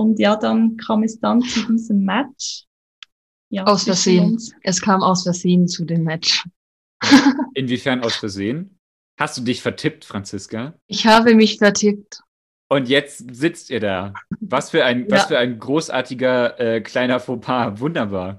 Und ja, dann kam es dann zu diesem Match. Ja, aus Versehen. Es kam aus Versehen zu dem Match. Inwiefern aus Versehen? Hast du dich vertippt, Franziska? Ich habe mich vertippt. Und jetzt sitzt ihr da. Was für ein, ja. was für ein großartiger äh, kleiner Fauxpas. Wunderbar.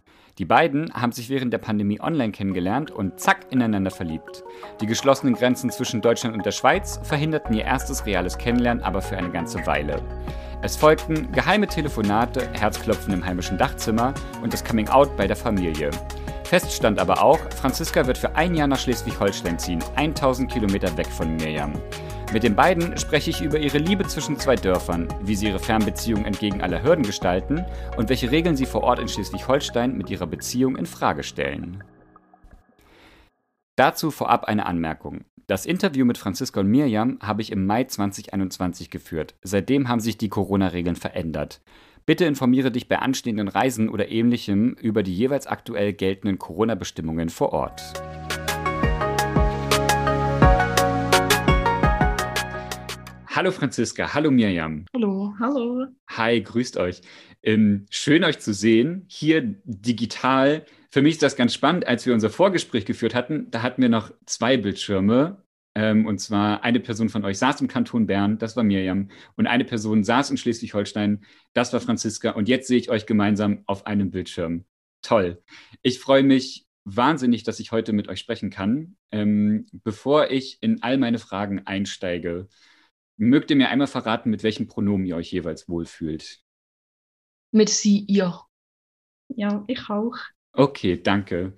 Die beiden haben sich während der Pandemie online kennengelernt und zack ineinander verliebt. Die geschlossenen Grenzen zwischen Deutschland und der Schweiz verhinderten ihr erstes reales Kennenlernen aber für eine ganze Weile. Es folgten geheime Telefonate, Herzklopfen im heimischen Dachzimmer und das Coming-out bei der Familie. Fest stand aber auch, Franziska wird für ein Jahr nach Schleswig-Holstein ziehen, 1000 Kilometer weg von Mirjam. Mit den beiden spreche ich über ihre Liebe zwischen zwei Dörfern, wie sie ihre Fernbeziehung entgegen aller Hürden gestalten und welche Regeln sie vor Ort in Schleswig-Holstein mit ihrer Beziehung in Frage stellen. Dazu vorab eine Anmerkung. Das Interview mit Franziska und Mirjam habe ich im Mai 2021 geführt. Seitdem haben sich die Corona-Regeln verändert. Bitte informiere dich bei anstehenden Reisen oder ähnlichem über die jeweils aktuell geltenden Corona-Bestimmungen vor Ort. Hallo Franziska, hallo Mirjam. Hallo, hallo. Hi, grüßt euch. Ähm, schön euch zu sehen, hier digital. Für mich ist das ganz spannend, als wir unser Vorgespräch geführt hatten, da hatten wir noch zwei Bildschirme. Ähm, und zwar eine Person von euch saß im Kanton Bern, das war Mirjam, und eine Person saß in Schleswig-Holstein, das war Franziska. Und jetzt sehe ich euch gemeinsam auf einem Bildschirm. Toll. Ich freue mich wahnsinnig, dass ich heute mit euch sprechen kann. Ähm, bevor ich in all meine Fragen einsteige, Mögt ihr mir einmal verraten, mit welchem Pronomen ihr euch jeweils wohlfühlt? Mit sie, ihr. Ja, ich auch. Okay, danke.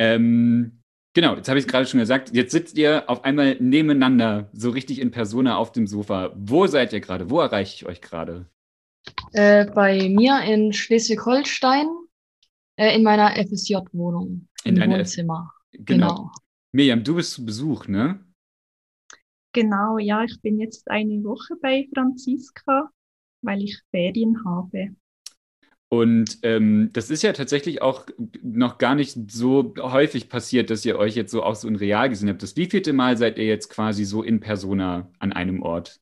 Ähm, genau, jetzt habe ich es gerade schon gesagt. Jetzt sitzt ihr auf einmal nebeneinander, so richtig in Persona auf dem Sofa. Wo seid ihr gerade? Wo erreiche ich euch gerade? Äh, bei mir in Schleswig-Holstein, äh, in meiner FSJ-Wohnung. In im Wohnzimmer. F genau. genau. Miriam, du bist zu Besuch, ne? Genau, ja, ich bin jetzt eine Woche bei Franziska, weil ich Ferien habe. Und ähm, das ist ja tatsächlich auch noch gar nicht so häufig passiert, dass ihr euch jetzt so auch so in real gesehen habt. Das wievielte Mal seid ihr jetzt quasi so in Persona an einem Ort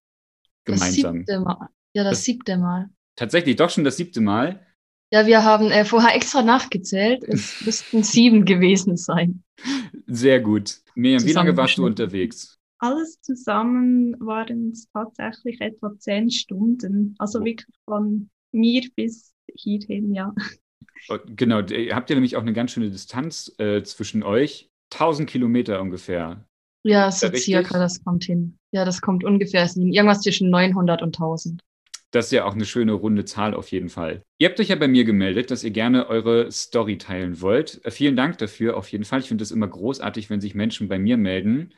gemeinsam? Das siebte Mal. Ja, das, das siebte Mal. Tatsächlich, doch schon das siebte Mal. Ja, wir haben äh, vorher extra nachgezählt. Es müssten sieben gewesen sein. Sehr gut. Miriam, wie lange warst du unterwegs? Alles zusammen waren es tatsächlich etwa zehn Stunden. Also oh. wirklich von mir bis hierhin, ja. Oh, genau, ihr habt ja nämlich auch eine ganz schöne Distanz äh, zwischen euch. 1000 Kilometer ungefähr. Ja, so circa, das kommt hin. Ja, das kommt ungefähr hin. Irgendwas zwischen 900 und 1000. Das ist ja auch eine schöne runde Zahl auf jeden Fall. Ihr habt euch ja bei mir gemeldet, dass ihr gerne eure Story teilen wollt. Äh, vielen Dank dafür auf jeden Fall. Ich finde es immer großartig, wenn sich Menschen bei mir melden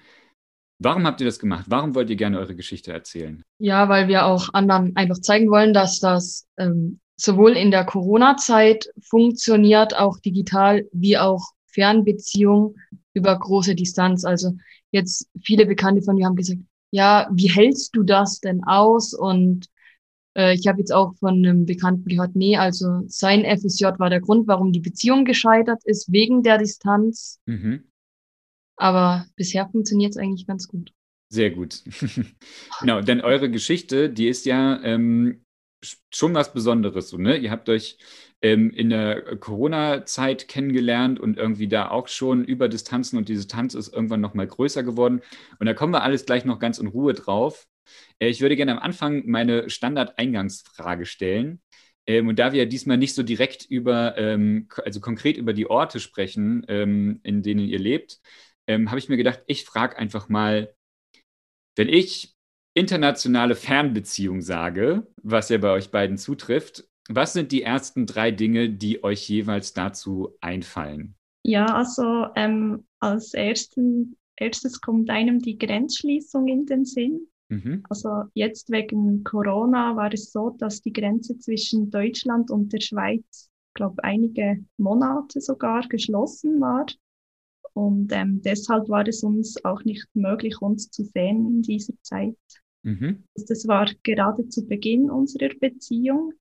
Warum habt ihr das gemacht? Warum wollt ihr gerne eure Geschichte erzählen? Ja, weil wir auch anderen einfach zeigen wollen, dass das ähm, sowohl in der Corona-Zeit funktioniert, auch digital, wie auch Fernbeziehung über große Distanz. Also jetzt viele Bekannte von mir haben gesagt, ja, wie hältst du das denn aus? Und äh, ich habe jetzt auch von einem Bekannten gehört, nee, also sein FSJ war der Grund, warum die Beziehung gescheitert ist, wegen der Distanz. Mhm. Aber bisher funktioniert es eigentlich ganz gut. Sehr gut. genau, denn eure Geschichte, die ist ja ähm, schon was Besonderes. So, ne? Ihr habt euch ähm, in der Corona-Zeit kennengelernt und irgendwie da auch schon über Distanzen und die Distanz ist irgendwann nochmal größer geworden. Und da kommen wir alles gleich noch ganz in Ruhe drauf. Äh, ich würde gerne am Anfang meine Standard-Eingangsfrage stellen. Ähm, und da wir ja diesmal nicht so direkt über, ähm, also konkret über die Orte sprechen, ähm, in denen ihr lebt, ähm, habe ich mir gedacht, ich frage einfach mal, wenn ich internationale Fernbeziehung sage, was ja bei euch beiden zutrifft, was sind die ersten drei Dinge, die euch jeweils dazu einfallen? Ja, also ähm, als ersten, erstes kommt einem die Grenzschließung in den Sinn. Mhm. Also jetzt wegen Corona war es so, dass die Grenze zwischen Deutschland und der Schweiz, glaube einige Monate sogar geschlossen war. Und ähm, deshalb war es uns auch nicht möglich, uns zu sehen in dieser Zeit. Mhm. Das war gerade zu Beginn unserer Beziehung.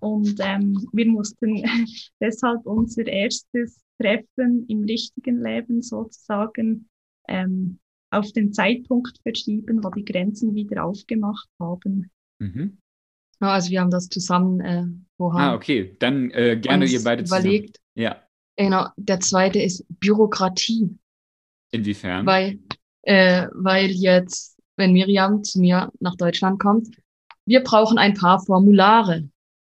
Und ähm, wir mussten deshalb unser erstes Treffen im richtigen Leben sozusagen ähm, auf den Zeitpunkt verschieben, wo die Grenzen wieder aufgemacht haben. Mhm. Ja, also wir haben das zusammen äh, vorher. Ah, okay. Dann äh, gerne ihr beide zusammen. überlegt. Ja. Genau. Der zweite ist Bürokratie. Inwiefern? Weil, äh, weil jetzt, wenn Miriam zu mir nach Deutschland kommt, wir brauchen ein paar Formulare.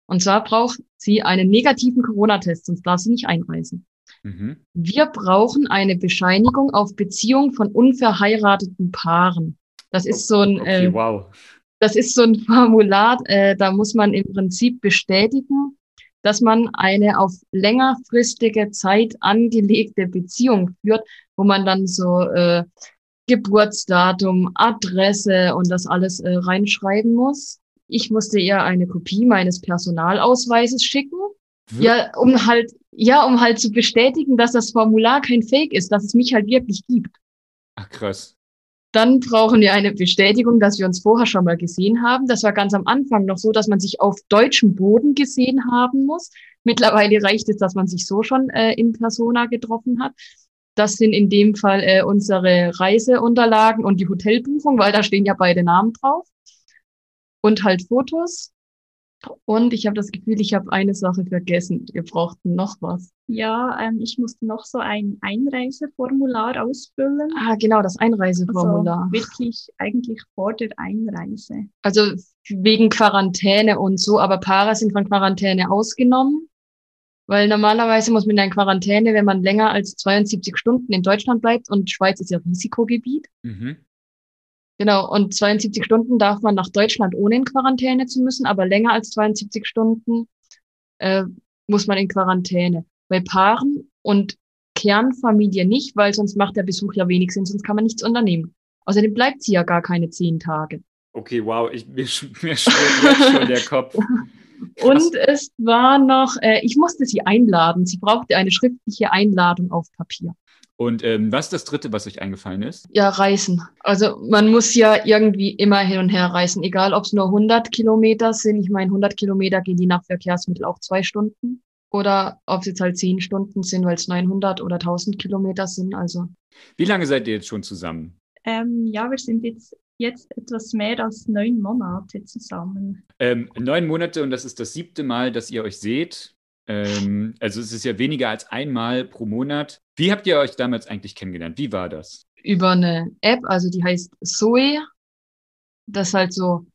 Und zwar braucht sie einen negativen Corona-Test, sonst darf sie nicht einreisen. Mhm. Wir brauchen eine Bescheinigung auf Beziehung von unverheirateten Paaren. Das ist so ein, okay, äh, wow. das ist so ein Formular, äh, da muss man im Prinzip bestätigen, dass man eine auf längerfristige Zeit angelegte Beziehung führt, wo man dann so äh, Geburtsdatum, Adresse und das alles äh, reinschreiben muss. Ich musste ihr eine Kopie meines Personalausweises schicken. Ja, um halt, ja, um halt zu bestätigen, dass das Formular kein Fake ist, dass es mich halt wirklich gibt. Ach, krass. Dann brauchen wir eine Bestätigung, dass wir uns vorher schon mal gesehen haben. Das war ganz am Anfang noch so, dass man sich auf deutschem Boden gesehen haben muss. Mittlerweile reicht es, dass man sich so schon äh, in Persona getroffen hat. Das sind in dem Fall äh, unsere Reiseunterlagen und die Hotelbuchung, weil da stehen ja beide Namen drauf und halt Fotos. Und ich habe das Gefühl, ich habe eine Sache vergessen. Wir brauchten noch was. Ja, ähm, ich musste noch so ein Einreiseformular ausfüllen. Ah, genau, das Einreiseformular. Also wirklich eigentlich vor der Einreise. Also wegen Quarantäne und so, aber Paare sind von Quarantäne ausgenommen. Weil normalerweise muss man in Quarantäne, wenn man länger als 72 Stunden in Deutschland bleibt und Schweiz ist ja Risikogebiet. Mhm. Genau, und 72 Stunden darf man nach Deutschland, ohne in Quarantäne zu müssen, aber länger als 72 Stunden äh, muss man in Quarantäne. Bei Paaren und Kernfamilie nicht, weil sonst macht der Besuch ja wenig Sinn, sonst kann man nichts unternehmen. Außerdem bleibt sie ja gar keine zehn Tage. Okay, wow, ich, mir, mir schwirrt jetzt schon der Kopf. Und es war noch, äh, ich musste sie einladen. Sie brauchte eine schriftliche Einladung auf Papier. Und ähm, was ist das Dritte, was euch eingefallen ist? Ja, reisen. Also man muss ja irgendwie immer hin und her reisen, egal ob es nur 100 Kilometer sind. Ich meine, 100 Kilometer gehen die nach Verkehrsmittel auch zwei Stunden. Oder ob es jetzt halt zehn Stunden sind, weil es 900 oder 1000 Kilometer sind. Also. Wie lange seid ihr jetzt schon zusammen? Ähm, ja, wir sind jetzt, jetzt etwas mehr als neun Monate zusammen. Ähm, neun Monate und das ist das siebte Mal, dass ihr euch seht. Ähm, also es ist ja weniger als einmal pro Monat. Wie habt ihr euch damals eigentlich kennengelernt? Wie war das? Über eine App, also die heißt Zoe. Das ist halt so,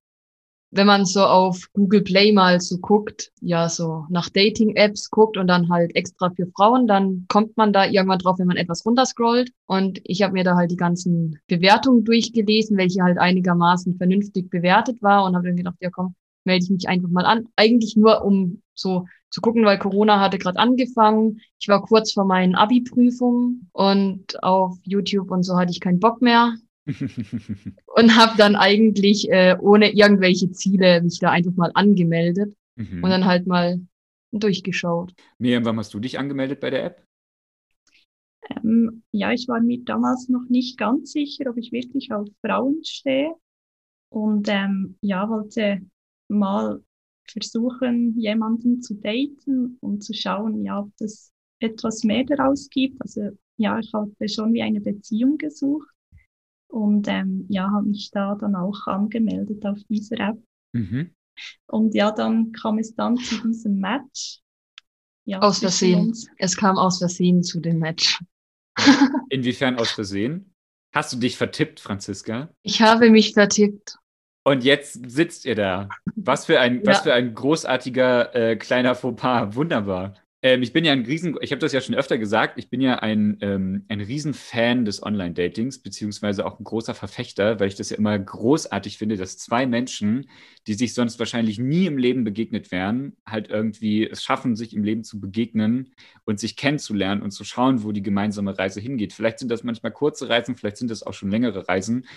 wenn man so auf Google Play mal so guckt, ja, so nach Dating-Apps guckt und dann halt extra für Frauen, dann kommt man da irgendwann drauf, wenn man etwas runterscrollt. Und ich habe mir da halt die ganzen Bewertungen durchgelesen, welche halt einigermaßen vernünftig bewertet war und habe dann gedacht, ja komm, melde ich mich einfach mal an. Eigentlich nur, um so zu gucken, weil Corona hatte gerade angefangen. Ich war kurz vor meinen Abi-Prüfungen und auf YouTube und so hatte ich keinen Bock mehr. und habe dann eigentlich äh, ohne irgendwelche Ziele mich da einfach mal angemeldet mhm. und dann halt mal durchgeschaut. Miriam, wann hast du dich angemeldet bei der App? Ähm, ja, ich war mir damals noch nicht ganz sicher, ob ich wirklich auf Frauen stehe. Und ähm, ja, wollte mal versuchen, jemanden zu daten und zu schauen, ja, ob das etwas mehr daraus gibt. Also ja, ich habe schon wie eine Beziehung gesucht und ähm, ja, habe mich da dann auch angemeldet auf dieser App. Mhm. Und ja, dann kam es dann zu diesem Match. Ja, aus Versehen. Es kam aus Versehen zu dem Match. Inwiefern aus Versehen? Hast du dich vertippt, Franziska? Ich habe mich vertippt. Und jetzt sitzt ihr da. Was für ein, ja. was für ein großartiger äh, kleiner Fauxpas. Wunderbar. Ähm, ich bin ja ein Riesen, ich habe das ja schon öfter gesagt, ich bin ja ein, ähm, ein Riesenfan des Online-Datings, beziehungsweise auch ein großer Verfechter, weil ich das ja immer großartig finde, dass zwei Menschen, die sich sonst wahrscheinlich nie im Leben begegnet wären, halt irgendwie es schaffen, sich im Leben zu begegnen und sich kennenzulernen und zu schauen, wo die gemeinsame Reise hingeht. Vielleicht sind das manchmal kurze Reisen, vielleicht sind das auch schon längere Reisen.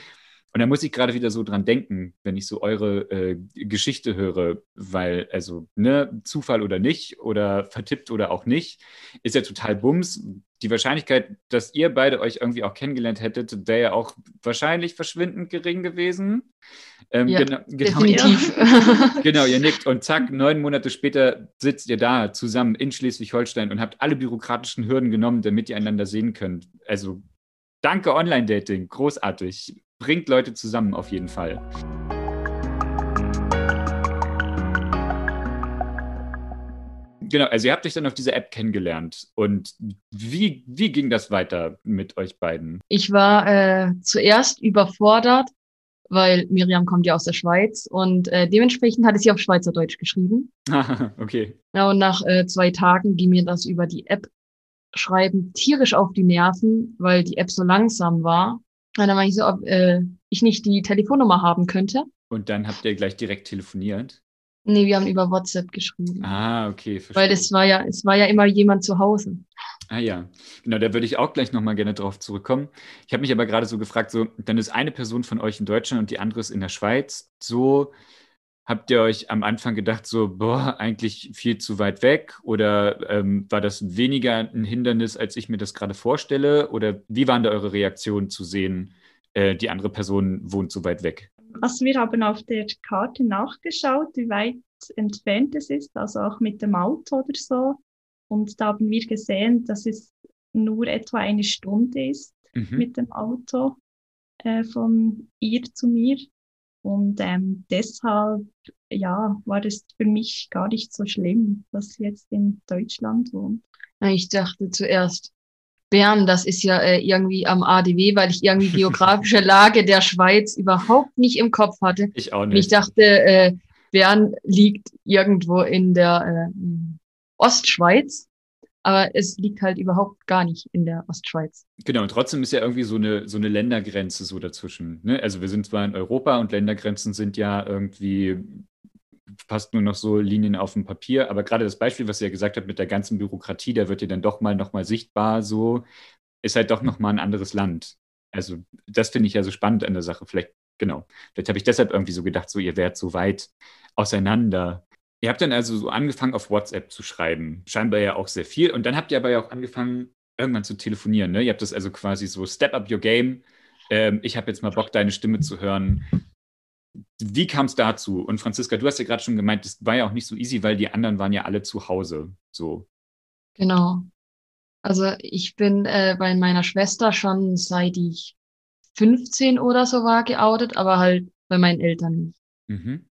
Und da muss ich gerade wieder so dran denken, wenn ich so eure äh, Geschichte höre, weil, also, ne, Zufall oder nicht oder vertippt oder auch nicht, ist ja total Bums. Die Wahrscheinlichkeit, dass ihr beide euch irgendwie auch kennengelernt hättet, wäre ja auch wahrscheinlich verschwindend gering gewesen. Ähm, ja, genau, genau, definitiv. genau, ihr nickt und zack, neun Monate später sitzt ihr da zusammen in Schleswig-Holstein und habt alle bürokratischen Hürden genommen, damit ihr einander sehen könnt. Also danke Online-Dating, großartig bringt Leute zusammen auf jeden Fall. Genau, also ihr habt euch dann auf dieser App kennengelernt. Und wie, wie ging das weiter mit euch beiden? Ich war äh, zuerst überfordert, weil Miriam kommt ja aus der Schweiz und äh, dementsprechend hatte sie auf Schweizerdeutsch geschrieben. okay. Ja, und nach äh, zwei Tagen ging mir das über die App schreiben tierisch auf die Nerven, weil die App so langsam war. Und dann war ich so, ob äh, ich nicht die Telefonnummer haben könnte. Und dann habt ihr gleich direkt telefoniert? Nee, wir haben über WhatsApp geschrieben. Ah, okay, verstehe. Weil es war ja, es war ja immer jemand zu Hause. Ah ja, genau, da würde ich auch gleich nochmal gerne drauf zurückkommen. Ich habe mich aber gerade so gefragt, so, dann ist eine Person von euch in Deutschland und die andere ist in der Schweiz. So habt ihr euch am Anfang gedacht, so, boah, eigentlich viel zu weit weg? Oder ähm, war das weniger ein Hindernis, als ich mir das gerade vorstelle? Oder wie waren da eure Reaktionen zu sehen, äh, die andere Person wohnt so weit weg? Also wir haben auf der Karte nachgeschaut, wie weit entfernt es ist, also auch mit dem Auto oder so. Und da haben wir gesehen, dass es nur etwa eine Stunde ist mhm. mit dem Auto äh, von ihr zu mir. Und ähm, deshalb, ja, war es für mich gar nicht so schlimm, dass sie jetzt in Deutschland wohnt. Ich dachte zuerst, Bern, das ist ja äh, irgendwie am ADW, weil ich irgendwie geografische Lage der Schweiz überhaupt nicht im Kopf hatte. Ich auch nicht. Und ich dachte, äh, Bern liegt irgendwo in der äh, Ostschweiz aber es liegt halt überhaupt gar nicht in der Ostschweiz. Genau, und trotzdem ist ja irgendwie so eine, so eine Ländergrenze so dazwischen. Ne? Also wir sind zwar in Europa und Ländergrenzen sind ja irgendwie fast nur noch so Linien auf dem Papier, aber gerade das Beispiel, was ihr ja gesagt habt mit der ganzen Bürokratie, da wird ja dann doch mal nochmal sichtbar, so ist halt doch nochmal ein anderes Land. Also das finde ich ja so spannend an der Sache. Vielleicht, genau, vielleicht habe ich deshalb irgendwie so gedacht, so ihr wärt so weit auseinander. Ihr habt dann also so angefangen, auf WhatsApp zu schreiben. Scheinbar ja auch sehr viel. Und dann habt ihr aber ja auch angefangen, irgendwann zu telefonieren. Ne? Ihr habt das also quasi so Step up your game. Ähm, ich habe jetzt mal Bock, deine Stimme zu hören. Wie kam es dazu? Und Franziska, du hast ja gerade schon gemeint, das war ja auch nicht so easy, weil die anderen waren ja alle zu Hause. So. Genau. Also ich bin äh, bei meiner Schwester schon seit ich 15 oder so war geoutet, aber halt bei meinen Eltern nicht. Mhm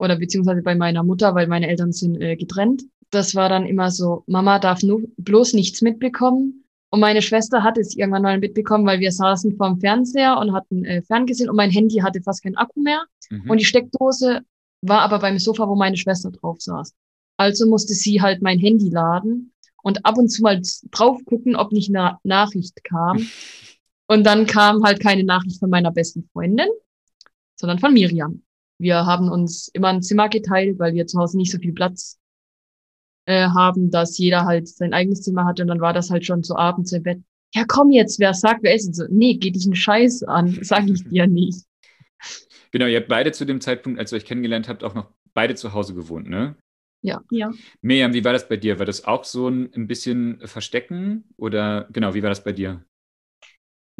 oder beziehungsweise bei meiner Mutter, weil meine Eltern sind äh, getrennt. Das war dann immer so, Mama darf nur bloß nichts mitbekommen. Und meine Schwester hat es irgendwann mal mitbekommen, weil wir saßen vorm Fernseher und hatten äh, ferngesehen und mein Handy hatte fast keinen Akku mehr. Mhm. Und die Steckdose war aber beim Sofa, wo meine Schwester drauf saß. Also musste sie halt mein Handy laden und ab und zu mal drauf gucken, ob nicht eine Nachricht kam. Und dann kam halt keine Nachricht von meiner besten Freundin, sondern von Miriam. Wir haben uns immer ein Zimmer geteilt, weil wir zu Hause nicht so viel Platz äh, haben, dass jeder halt sein eigenes Zimmer hatte. Und dann war das halt schon so abends im Bett. Ja, komm jetzt, wer sagt, wer ist denn so? Nee, geht dich einen Scheiß an, sag ich dir nicht. Genau, ihr habt beide zu dem Zeitpunkt, als ihr euch kennengelernt habt, auch noch beide zu Hause gewohnt, ne? Ja. ja. Miriam, wie war das bei dir? War das auch so ein, ein bisschen Verstecken? Oder genau, wie war das bei dir?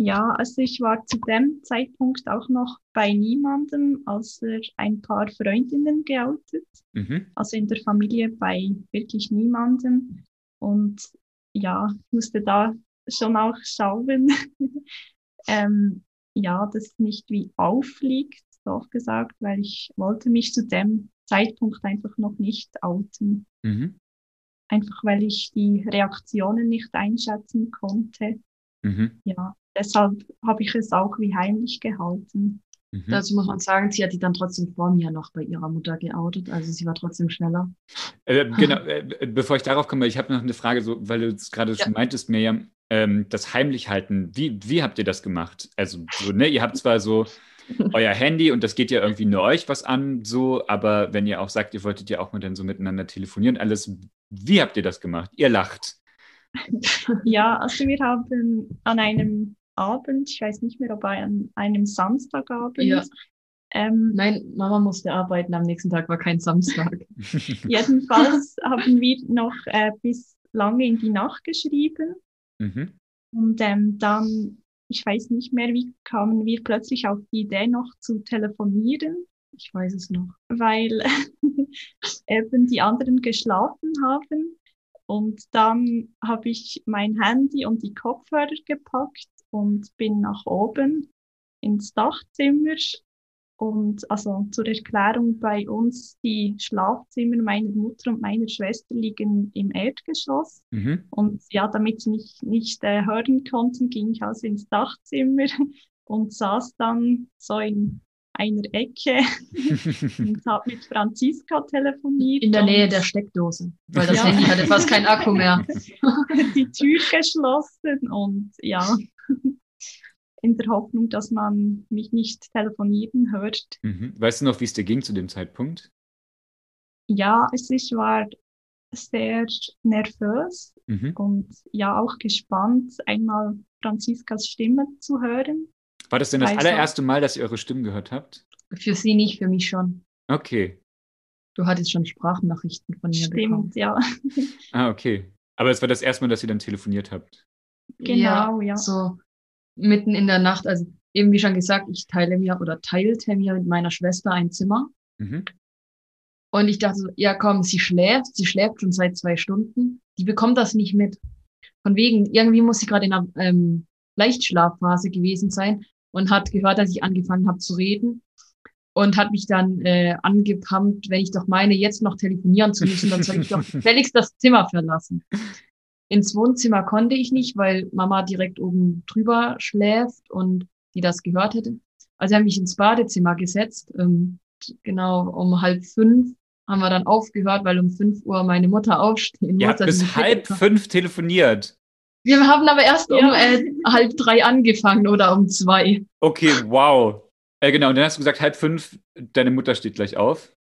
Ja, also ich war zu dem Zeitpunkt auch noch bei niemandem außer ein paar Freundinnen geoutet. Mhm. Also in der Familie bei wirklich niemandem. Und ja, musste da schon auch schauen, ähm, ja, das nicht wie auffliegt, so gesagt, weil ich wollte mich zu dem Zeitpunkt einfach noch nicht outen. Mhm. Einfach weil ich die Reaktionen nicht einschätzen konnte. Mhm. Ja, deshalb habe ich es auch wie heimlich gehalten. Mhm. Dazu muss man sagen, sie hat die dann trotzdem vor mir noch bei ihrer Mutter geoutet, also sie war trotzdem schneller. Äh, genau, äh, bevor ich darauf komme, ich habe noch eine Frage, so, weil du es gerade ja. schon meintest, Miriam, ähm, das heimlich halten, wie, wie habt ihr das gemacht? Also, so, ne, ihr habt zwar so euer Handy und das geht ja irgendwie nur euch was an, so, aber wenn ihr auch sagt, ihr wolltet ja auch mal dann so miteinander telefonieren, alles, wie habt ihr das gemacht? Ihr lacht. Ja, also wir haben an einem Abend, ich weiß nicht mehr, ob an einem Samstagabend. Ja. Ähm, Nein, Mama musste arbeiten, am nächsten Tag war kein Samstag. jedenfalls haben wir noch äh, bis lange in die Nacht geschrieben. Mhm. Und ähm, dann, ich weiß nicht mehr, wie kamen wir plötzlich auf die Idee, noch zu telefonieren, Ich weiß es noch. weil eben die anderen geschlafen haben. Und dann habe ich mein Handy und die Kopfhörer gepackt und bin nach oben ins Dachzimmer. Und also zur Erklärung bei uns, die Schlafzimmer meiner Mutter und meiner Schwester liegen im Erdgeschoss. Mhm. Und ja, damit sie mich nicht äh, hören konnten, ging ich also ins Dachzimmer und saß dann so in einer Ecke und habe mit Franziska telefoniert. In der Nähe der Steckdose, weil das Ja. Handy hatte fast keinen Akku mehr. die Tür geschlossen und ja, in der Hoffnung, dass man mich nicht telefonieren hört. Mhm. Weißt du noch, wie es dir ging zu dem Zeitpunkt? Ja, es ich war sehr nervös Mhm. und ja auch gespannt, einmal Franziskas Stimme zu hören. War das denn das Also- allererste Mal, dass ihr eure Stimmen gehört habt? Für sie nicht, für mich schon. Okay. Du hattest schon Sprachnachrichten von mir bekommen. Stimmt, ja. Ah, okay. Aber es war das erste Mal, dass ihr dann telefoniert habt. Genau, ja. So mitten in der Nacht, also eben wie schon gesagt, ich teile mir oder teilte mir mit meiner Schwester ein Zimmer. Mhm. Und ich dachte so, ja komm, sie schläft, sie schläft schon seit zwei Stunden. Die bekommt das nicht mit. Von wegen, irgendwie muss sie gerade in einer ähm, Leichtschlafphase gewesen sein und hat gehört, dass ich angefangen habe zu reden und hat mich dann äh, angepumpt, wenn ich doch meine, jetzt noch telefonieren zu müssen, dann soll ich doch gefälligst das Zimmer verlassen. Ins Wohnzimmer konnte ich nicht, weil Mama direkt oben drüber schläft und die das gehört hätte. Also habe ich mich ins Badezimmer gesetzt. Ähm, genau um halb fünf haben wir dann aufgehört, weil um fünf Uhr meine Mutter aufstehen Ihr muss. habt bis fit halb ist. fünf telefoniert. Wir haben aber erst um Ja. äh, halb drei angefangen oder um zwei. Okay, wow. Äh, genau, und dann hast du gesagt, halb fünf, deine Mutter steht gleich auf.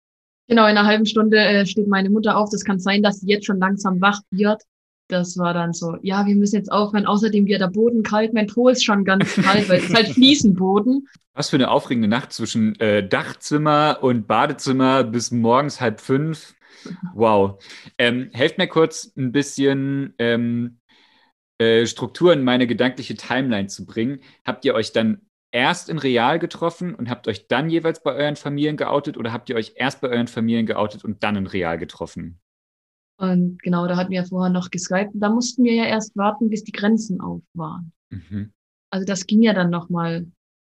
Genau, in einer halben Stunde äh, steht meine Mutter auf. Das kann sein, dass sie jetzt schon langsam wach wird. Das war dann so, ja, wir müssen jetzt aufhören. Außerdem wird der Boden kalt. Mein Po ist schon ganz kalt, weil es ist halt Fliesenboden. Was für eine aufregende Nacht zwischen äh, Dachzimmer und Badezimmer bis morgens halb fünf. Wow. Ähm, helft mir kurz ein bisschen ähm, äh, Struktur in meine gedankliche Timeline zu bringen. Habt ihr euch dann erst in Real getroffen und habt euch dann jeweils bei euren Familien geoutet oder habt ihr euch erst bei euren Familien geoutet und dann in Real getroffen? Und genau, da hatten wir vorher noch geskypt. Da mussten wir ja erst warten, bis die Grenzen auf waren. Mhm. Also das ging ja dann nochmal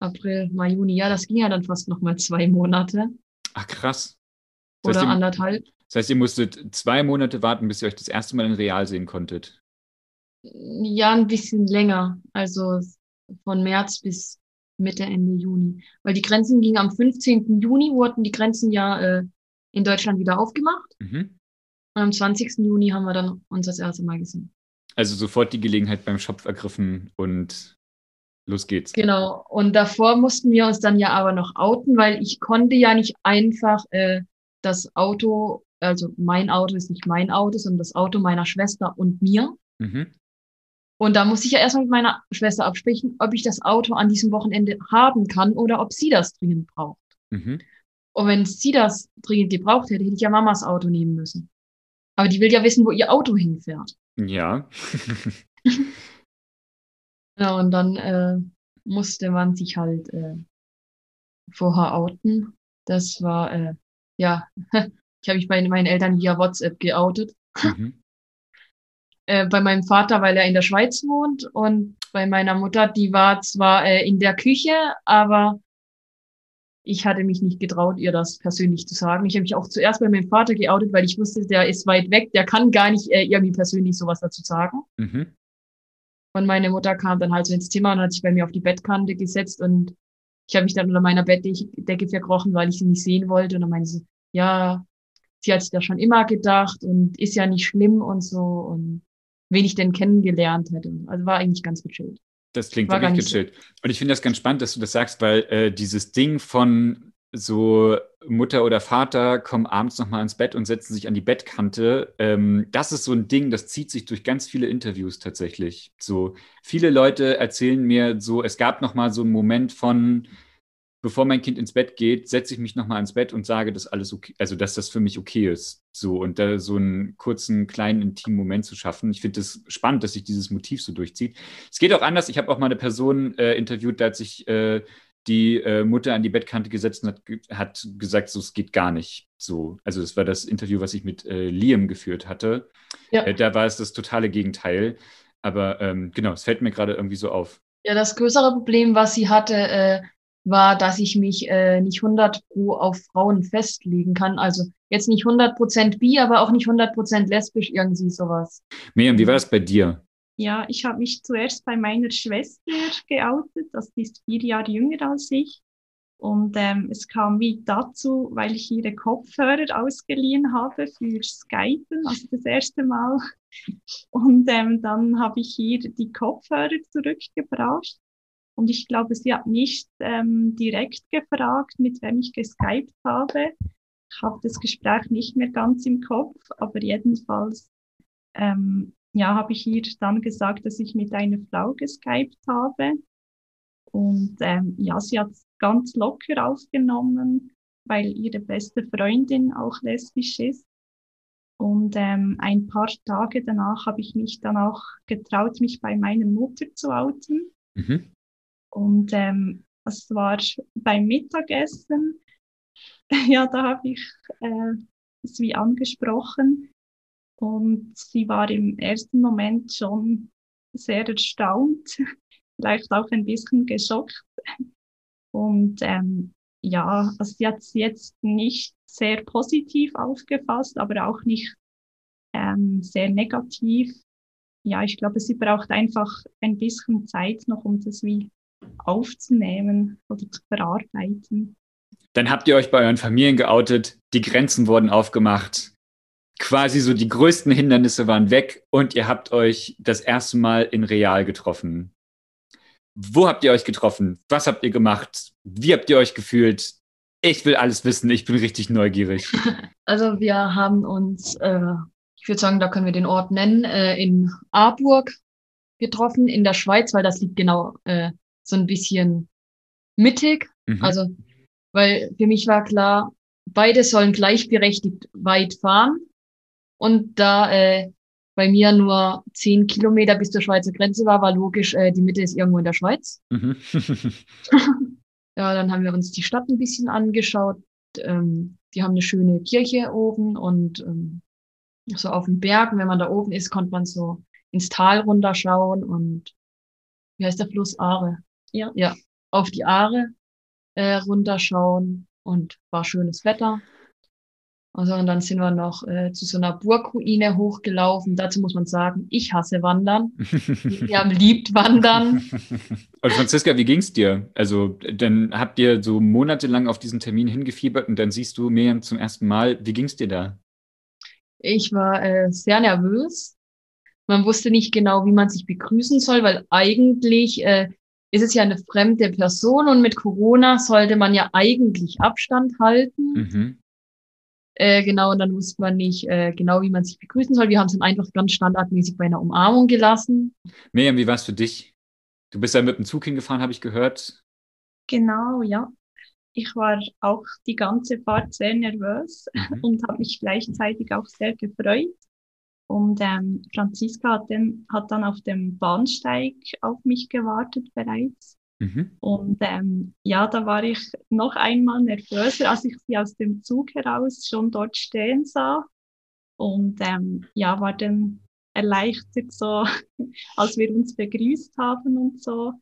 April, Mai, Juni. Ja, das ging ja dann fast nochmal zwei Monate Ach, krass. Das oder ihr, anderthalb. das heißt, ihr musstet zwei Monate warten, bis ihr euch das erste Mal in Real sehen konntet. Ja, ein bisschen länger. Also von März bis Mitte, Ende Juni. Weil die Grenzen gingen am 15. Juni, wurden die Grenzen ja äh, in Deutschland wieder aufgemacht. Mhm. Und am 20. Juni haben wir dann uns das erste Mal gesehen. Also sofort die Gelegenheit beim Schopf ergriffen und los geht's. Genau. Und davor mussten wir uns dann ja aber noch outen, weil ich konnte ja nicht einfach äh, das Auto, also mein Auto ist nicht mein Auto, sondern das Auto meiner Schwester und mir. Mhm. Und da muss ich ja erstmal mit meiner Schwester absprechen, ob ich das Auto an diesem Wochenende haben kann oder ob sie das dringend braucht. Mhm. Und wenn sie das dringend gebraucht hätte, hätte ich ja Mamas Auto nehmen müssen. Aber die will ja wissen, wo ihr Auto hinfährt. Ja. Ja, und dann äh, musste man sich halt äh, vorher outen. Das war, äh, ja, ich habe mich bei meinen Eltern via WhatsApp geoutet. mhm. Äh, bei meinem Vater, weil er in der Schweiz wohnt und bei meiner Mutter, die war zwar äh, in der Küche, aber ich hatte mich nicht getraut, ihr das persönlich zu sagen. Ich habe mich auch zuerst bei meinem Vater geoutet, weil ich wusste, der ist weit weg, der kann gar nicht äh, irgendwie persönlich sowas dazu sagen. Mhm. Und meine Mutter kam dann halt so ins Zimmer und hat sich bei mir auf die Bettkante gesetzt und ich habe mich dann unter meiner Bettdecke verkrochen, weil ich sie nicht sehen wollte. Und dann meinte sie, ja, sie hat sich das schon immer gedacht und ist ja nicht schlimm und so und wen ich denn kennengelernt hätte. Also war eigentlich ganz gechillt. Das klingt War wirklich so. gechillt. Und ich finde das ganz spannend, dass du das sagst, weil äh, dieses Ding von so Mutter oder Vater kommen abends nochmal ins Bett und setzen sich an die Bettkante. Ähm, das ist so ein Ding, das zieht sich durch ganz viele Interviews tatsächlich. So viele Leute erzählen mir so, es gab nochmal so einen Moment von, bevor mein Kind ins Bett geht, setze ich mich nochmal ins Bett und sage, dass alles okay, also dass das für mich okay ist. So und da so einen kurzen, kleinen, intimen Moment zu schaffen. Ich finde es das spannend, dass sich dieses Motiv so durchzieht. Es geht auch anders. Ich habe auch mal eine Person äh, interviewt, da hat sich äh, die äh, Mutter an die Bettkante gesetzt und hat, hat gesagt, so es geht gar nicht. So, also das war das Interview, was ich mit äh, Liam geführt hatte. Ja. Äh, da war es das totale Gegenteil. Aber ähm, genau, es fällt mir gerade irgendwie so auf. Ja, das größere Problem, was sie hatte, äh, war, dass ich mich äh, nicht 100 pro auf Frauen festlegen kann. Also jetzt nicht 100 Prozent bi, aber auch nicht 100 Prozent lesbisch, irgendwie sowas. Miriam, wie war das bei dir? Ja, ich habe mich zuerst bei meiner Schwester geoutet, das ist vier Jahre jünger als ich. Und ähm, es kam wie dazu, weil ich ihre Kopfhörer ausgeliehen habe für Skypen, also das erste Mal. Und ähm, dann habe ich ihr die Kopfhörer zurückgebracht. Und ich glaube, sie hat nicht ähm, direkt gefragt, mit wem ich geskypt habe. Ich habe das Gespräch nicht mehr ganz im Kopf, aber jedenfalls ähm, ja, habe ich ihr dann gesagt, dass ich mit einer Frau geskypt habe. Und ähm, ja, sie hat es ganz locker aufgenommen, weil ihre beste Freundin auch lesbisch ist. Und ähm, ein paar Tage danach habe ich mich dann auch getraut, mich bei meiner Mutter zu outen. Mhm. Und ähm, es war beim Mittagessen. ja, da habe ich äh, es wie angesprochen. Und sie war im ersten Moment schon sehr erstaunt, vielleicht auch ein bisschen geschockt. Und ähm, ja, also sie hat es jetzt nicht sehr positiv aufgefasst, aber auch nicht ähm, sehr negativ. Ja, ich glaube, sie braucht einfach ein bisschen Zeit noch, um das wie aufzunehmen oder zu verarbeiten. Dann habt ihr euch bei euren Familien geoutet, die Grenzen wurden aufgemacht quasi so die größten Hindernisse waren weg und ihr habt euch das erste Mal in Real getroffen. Wo habt ihr euch getroffen? Was habt ihr gemacht? Wie habt ihr euch gefühlt? Ich will alles wissen. Ich bin richtig neugierig. Also wir haben uns, äh, ich würde sagen, da können wir den Ort nennen, äh, in Aarburg getroffen in der Schweiz, weil das liegt genau äh, so ein bisschen mittig. Mhm. Also, weil für mich war klar, beide sollen gleichberechtigt weit fahren. Und da äh, bei mir nur zehn Kilometer bis zur Schweizer Grenze war, war logisch, äh, die Mitte ist irgendwo in der Schweiz. Mhm. ja, dann haben wir uns die Stadt ein bisschen angeschaut. Ähm, die haben eine schöne Kirche oben und ähm, so auf dem Berg. Und wenn man da oben ist, konnte man so ins Tal runterschauen und wie heißt der Fluss Aare? Ja. Ja, auf die Aare äh, runterschauen und war schönes Wetter. Also und dann sind wir noch äh, zu so einer Burgruine hochgelaufen. Dazu muss man sagen, ich hasse Wandern. Wir haben liebt Wandern. Und Franziska, wie ging's dir? Also dann habt ihr so monatelang auf diesen Termin hingefiebert und dann siehst du Miriam zum ersten Mal. Wie ging's dir da? Ich war äh, sehr nervös. Man wusste nicht genau, wie man sich begrüßen soll, weil eigentlich äh, ist es ja eine fremde Person und mit Corona sollte man ja eigentlich Abstand halten. Mhm. Äh, genau, und dann wusste man nicht äh, genau, wie man sich begrüßen soll. Wir haben es dann einfach ganz standardmäßig bei einer Umarmung gelassen. Miriam, wie war es für dich? Du bist ja mit dem Zug hingefahren, habe ich gehört. Genau, ja. Ich war auch die ganze Fahrt sehr nervös mhm. und habe mich gleichzeitig auch sehr gefreut. Und ähm, Franziska hat, den, hat dann auf dem Bahnsteig auf mich gewartet bereits. Mhm. Und ähm, ja, da war ich noch einmal nervöser, als ich sie aus dem Zug heraus schon dort stehen sah. Und ähm, ja, war dann erleichtert, so als wir uns begrüßt haben und so.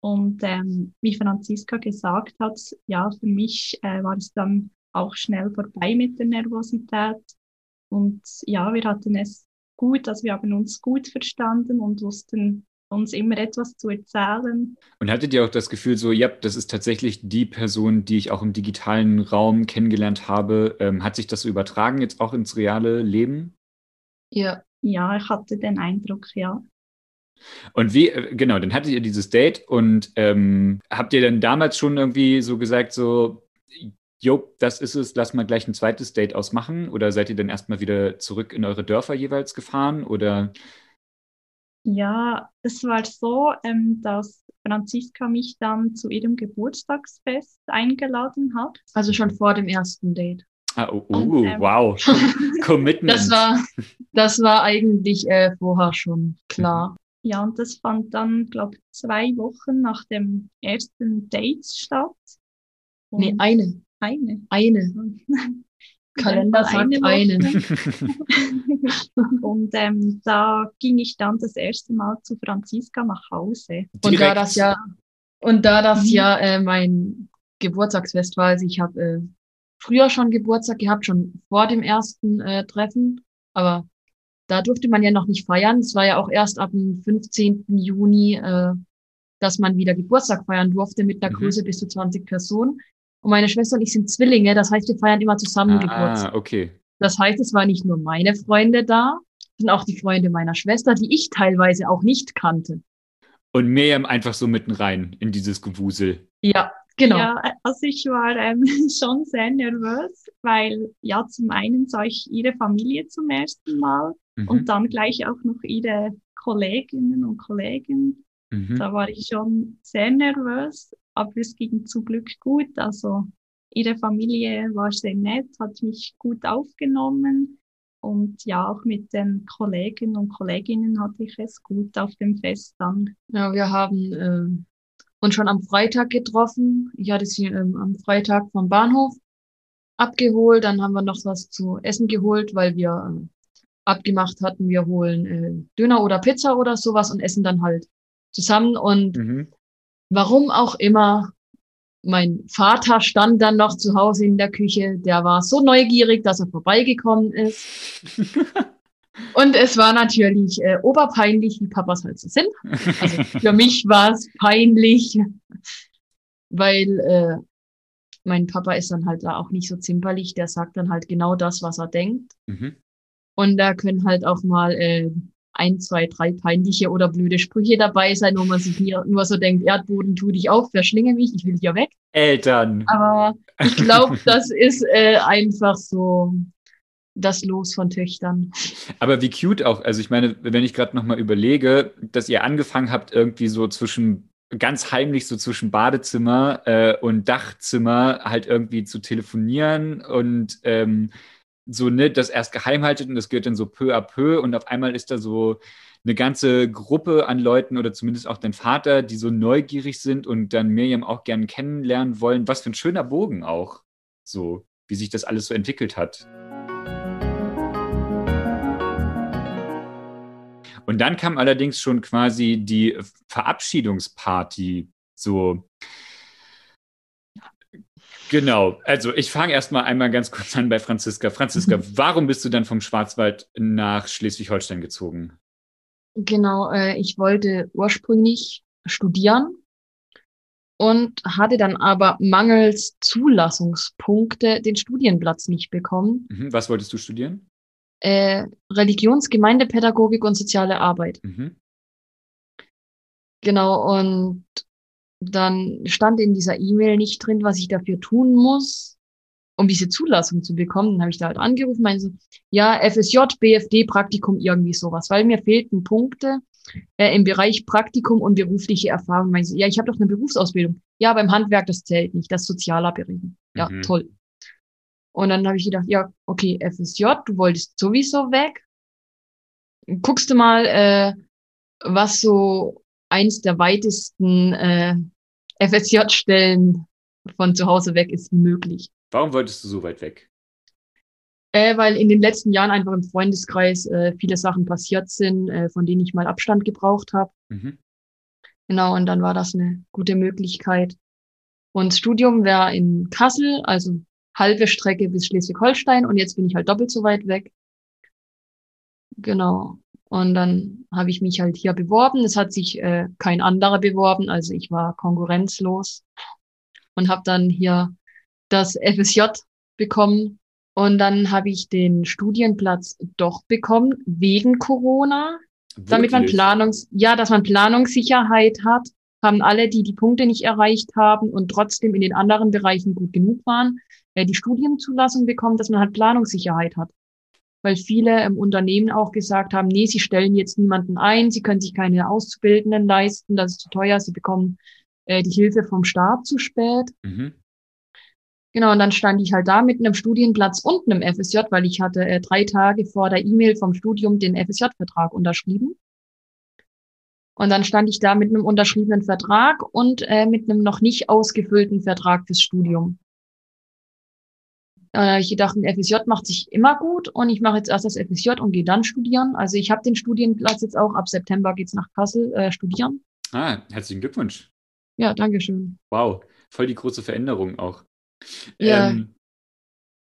Und ähm, wie Franziska gesagt hat, ja, für mich äh, war es dann auch schnell vorbei mit der Nervosität. Und ja, wir hatten es gut, also wir haben uns gut verstanden und wussten uns immer etwas zu erzählen. Und hattet ihr auch das Gefühl, so, ja, das ist tatsächlich die Person, die ich auch im digitalen Raum kennengelernt habe? Ähm, hat sich das so übertragen jetzt auch ins reale Leben? Ja, ja, ich hatte den Eindruck, ja. Und wie, äh, genau, dann hattet ihr dieses Date und ähm, habt ihr dann damals schon irgendwie so gesagt, so, jo, das ist es, lass mal gleich ein zweites Date ausmachen? Oder seid ihr dann erstmal wieder zurück in eure Dörfer jeweils gefahren? Oder Ja, es war so, ähm, dass Franziska mich dann zu ihrem Geburtstagsfest eingeladen hat. Also schon vor dem ersten Date. ah, oh, Und, uh, ähm, wow, Commitment. Das war, das war eigentlich äh, vorher schon klar. Ja, und das fand dann, glaube ich, zwei Wochen nach dem ersten Date statt. Und Nee, eine. Eine. Eine. Kalender sagt Woche. eine. Und ähm, da ging ich dann das erste Mal zu Franziska nach Hause. Und da Direkt. das ja, und da das Mhm. ja äh, mein Geburtstagsfest war, also ich habe äh, früher schon Geburtstag gehabt, schon vor dem ersten äh, Treffen, aber da durfte man ja noch nicht feiern. Es war ja auch erst ab dem 15. Juni, äh, dass man wieder Geburtstag feiern durfte mit einer Mhm. Größe bis zu 20 Personen. Und meine Schwester und ich sind Zwillinge, das heißt, wir feiern immer zusammen Geburtstag. Ah, okay. Das heißt, es waren nicht nur meine Freunde da, sondern auch die Freunde meiner Schwester, die ich teilweise auch nicht kannte. Und Miriam einfach so mitten rein in dieses Gewusel. Ja, genau. Ja, also ich war ähm, schon sehr nervös, weil ja, zum einen sah ich ihre Familie zum ersten Mal Mhm. und dann gleich auch noch ihre Kolleginnen und Kollegen. Mhm. Da war ich schon sehr nervös, aber es ging zum Glück gut. Also ihre Familie war sehr nett, hat mich gut aufgenommen. Und ja, auch mit den Kollegen und Kolleginnen hatte ich es gut auf dem Fest dann. Ja, wir haben ähm, uns schon am Freitag getroffen. Ich hatte sie ähm, am Freitag vom Bahnhof abgeholt. Dann haben wir noch was zu essen geholt, weil wir ähm, abgemacht hatten, wir holen äh, Döner oder Pizza oder sowas und essen dann halt zusammen. Und Mhm. Warum auch immer, mein Vater stand dann noch zu Hause in der Küche. Der war so neugierig, dass er vorbeigekommen ist. Und es war natürlich äh, oberpeinlich, wie Papas halt so sind. Also für mich war es peinlich, weil äh, mein Papa ist dann halt da auch nicht so zimperlich. Der sagt dann halt genau das, was er denkt. Mhm. Und da können halt auch mal äh, ein, zwei, drei peinliche oder blöde Sprüche dabei sein, wo man sich nie- nur so denkt, Erdboden, tu dich auf, verschlinge mich, ich will hier weg. Eltern. Aber ich glaube, das ist äh, einfach so das Los von Töchtern. Aber wie cute auch. Also ich meine, wenn ich gerade nochmal überlege, dass ihr angefangen habt, irgendwie so zwischen ganz heimlich so zwischen Badezimmer äh, und Dachzimmer halt irgendwie zu telefonieren und ähm, so ne, das erst geheim haltet und das geht dann so peu à peu und auf einmal ist da so eine ganze Gruppe an Leuten oder zumindest auch dein Vater, die so neugierig sind und dann Miriam auch gern kennenlernen wollen. Was für ein schöner Bogen auch, so wie sich das alles so entwickelt hat. Und dann kam allerdings schon quasi die Verabschiedungsparty. So. Genau. Also ich fange erstmal einmal ganz kurz an bei Franziska. Franziska, warum bist du dann vom Schwarzwald nach Schleswig-Holstein gezogen? Genau, äh, ich wollte ursprünglich studieren und hatte dann aber mangels Zulassungspunkte den Studienplatz nicht bekommen. Mhm. Was wolltest du studieren? Äh, Religionsgemeindepädagogik und soziale Arbeit. Mhm. Genau, und dann stand in dieser E-Mail nicht drin, was ich dafür tun muss, um diese Zulassung zu bekommen. Dann habe ich da halt angerufen, meinte so, ja, FSJ, BFD, Praktikum, irgendwie sowas, weil mir fehlten Punkte äh, im Bereich Praktikum und berufliche Erfahrung. Meinte so, ja, ich habe doch eine Berufsausbildung. Ja, beim Handwerk, das zählt nicht, das sozialer Bereich. Ja, Mhm. toll. Und dann habe ich gedacht, ja, okay, FSJ, du wolltest sowieso weg. Guckst du mal, äh, was so eins der weitesten äh, FSJ-Stellen von zu Hause weg ist möglich. Warum wolltest du so weit weg? Äh, weil in den letzten Jahren einfach im Freundeskreis äh, viele Sachen passiert sind, äh, von denen ich mal Abstand gebraucht habe. Mhm. Genau, und dann war das eine gute Möglichkeit. Und das Studium wäre in Kassel, also halbe Strecke bis Schleswig-Holstein und jetzt bin ich halt doppelt so weit weg. Genau. Und dann habe ich mich halt hier beworben. Es hat sich äh, kein anderer beworben, also ich war konkurrenzlos und habe dann hier das FSJ bekommen. Und dann habe ich den Studienplatz doch bekommen wegen Corona damit man Wirklich? Planungs, ja, dass man Planungssicherheit hat, haben alle, die die Punkte nicht erreicht haben und trotzdem in den anderen Bereichen gut genug waren, äh, die Studienzulassung bekommt, dass man halt Planungssicherheit hat. Weil viele im Unternehmen auch gesagt haben, nee, sie stellen jetzt niemanden ein, sie können sich keine Auszubildenden leisten, das ist zu teuer, sie bekommen äh, die Hilfe vom Staat zu spät. Mhm. Genau, und dann stand ich halt da mit einem Studienplatz und einem FSJ, weil ich hatte äh, drei Tage vor der E-Mail vom Studium den FSJ-Vertrag unterschrieben. Und dann stand ich da mit einem unterschriebenen Vertrag und äh, mit einem noch nicht ausgefüllten Vertrag fürs Studium. Äh, ich dachte, ein FSJ macht sich immer gut und ich mache jetzt erst das FSJ und gehe dann studieren. Also ich habe den Studienplatz jetzt auch. Ab September geht's nach Kassel äh, studieren. Ah, herzlichen Glückwunsch. Ja, danke schön. Wow, voll die große Veränderung auch. Ja. Ähm,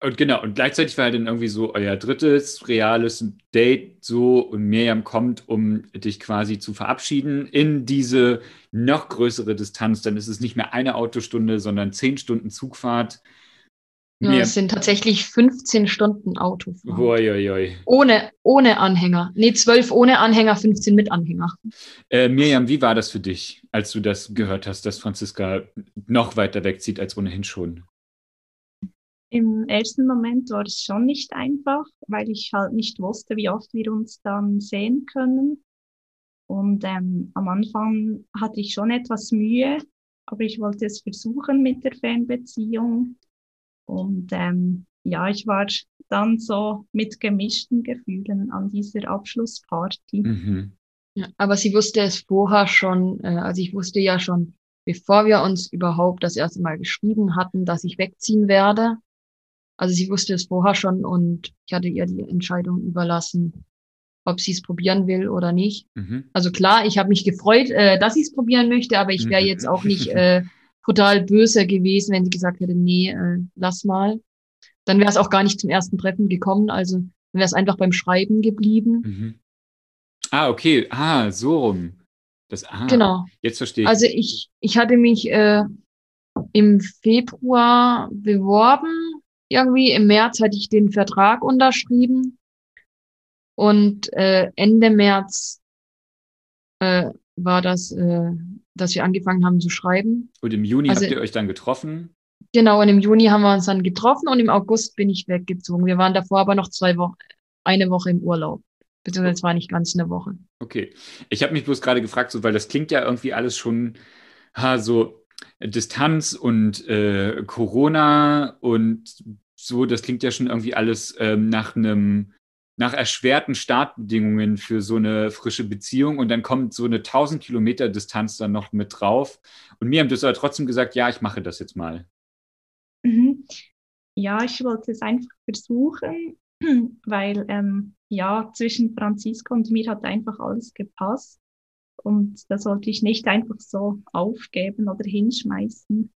und genau, und gleichzeitig war dann irgendwie so euer drittes reales Date so und Miriam kommt, um dich quasi zu verabschieden in diese noch größere Distanz. Dann ist es nicht mehr eine Autostunde, sondern zehn Stunden Zugfahrt. Ja, es sind tatsächlich 15 Stunden oi, oi. Ohne, ohne Anhänger. Nee, 12 ohne Anhänger, 15 mit Anhänger. Äh, Miriam, wie war das für dich, als du das gehört hast, dass Franziska noch weiter wegzieht als ohnehin schon? Im ersten Moment war es schon nicht einfach, weil ich halt nicht wusste, wie oft wir uns dann sehen können. Und ähm, am Anfang hatte ich schon etwas Mühe, aber ich wollte es versuchen mit der Fernbeziehung. Und ähm, ja, ich war dann so mit gemischten Gefühlen an dieser Abschlussparty. Mhm. Ja, aber sie wusste es vorher schon, äh, also ich wusste ja schon, bevor wir uns überhaupt das erste Mal geschrieben hatten, dass ich wegziehen werde. Also sie wusste es vorher schon und ich hatte ihr die Entscheidung überlassen, ob sie es probieren will oder nicht. Mhm. Also klar, ich habe mich gefreut, äh, dass sie es probieren möchte, aber ich wäre jetzt auch nicht äh, total böse gewesen, wenn sie gesagt hätte, nee, äh, lass mal. Dann wäre es auch gar nicht zum ersten Treffen gekommen. Also dann wäre es einfach beim Schreiben geblieben. Mhm. Ah, okay. Ah, so rum. Das, ah, genau. Jetzt verstehe ich. Also ich, ich hatte mich äh, im Februar beworben irgendwie. Im März hatte ich den Vertrag unterschrieben und äh, Ende März äh, war das, äh, dass wir angefangen haben zu schreiben. Und im Juni also, habt ihr euch dann getroffen? Genau, und im Juni haben wir uns dann getroffen und im August bin ich weggezogen. Wir waren davor aber noch zwei Wochen, eine Woche im Urlaub. Beziehungsweise es war nicht ganz eine Woche. Okay. Ich habe mich bloß gerade gefragt, so, weil das klingt ja irgendwie alles schon ha, so Distanz und äh, Corona und so, das klingt ja schon irgendwie alles ähm, nach einem nach erschwerten Startbedingungen für so eine frische Beziehung und dann kommt so eine 1000 Kilometer Distanz dann noch mit drauf. Und mir haben das aber trotzdem gesagt, ja, ich mache das jetzt mal. Mhm. Ja, ich wollte es einfach versuchen, weil ähm, ja, zwischen Franziska und mir hat einfach alles gepasst. Und da sollte ich nicht einfach so aufgeben oder hinschmeißen.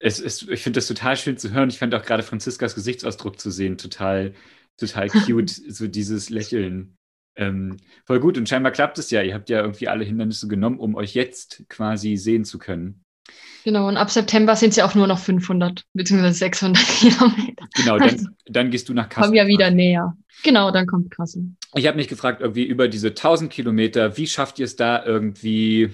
Es ist, ich finde das total schön zu hören. Ich fand auch gerade Franziskas Gesichtsausdruck zu sehen total, total cute, so dieses Lächeln. Ähm, voll gut. Und scheinbar klappt es ja. Ihr habt ja irgendwie alle Hindernisse genommen, um euch jetzt quasi sehen zu können. Genau, und ab September sind es ja auch nur noch 500 bzw. 600 Kilometer. Genau, dann, dann gehst du nach Kassel. Kommen ja wieder näher. Genau, dann kommt Kassel. Ich habe mich gefragt, irgendwie über diese 1000 Kilometer, wie schafft ihr es da irgendwie,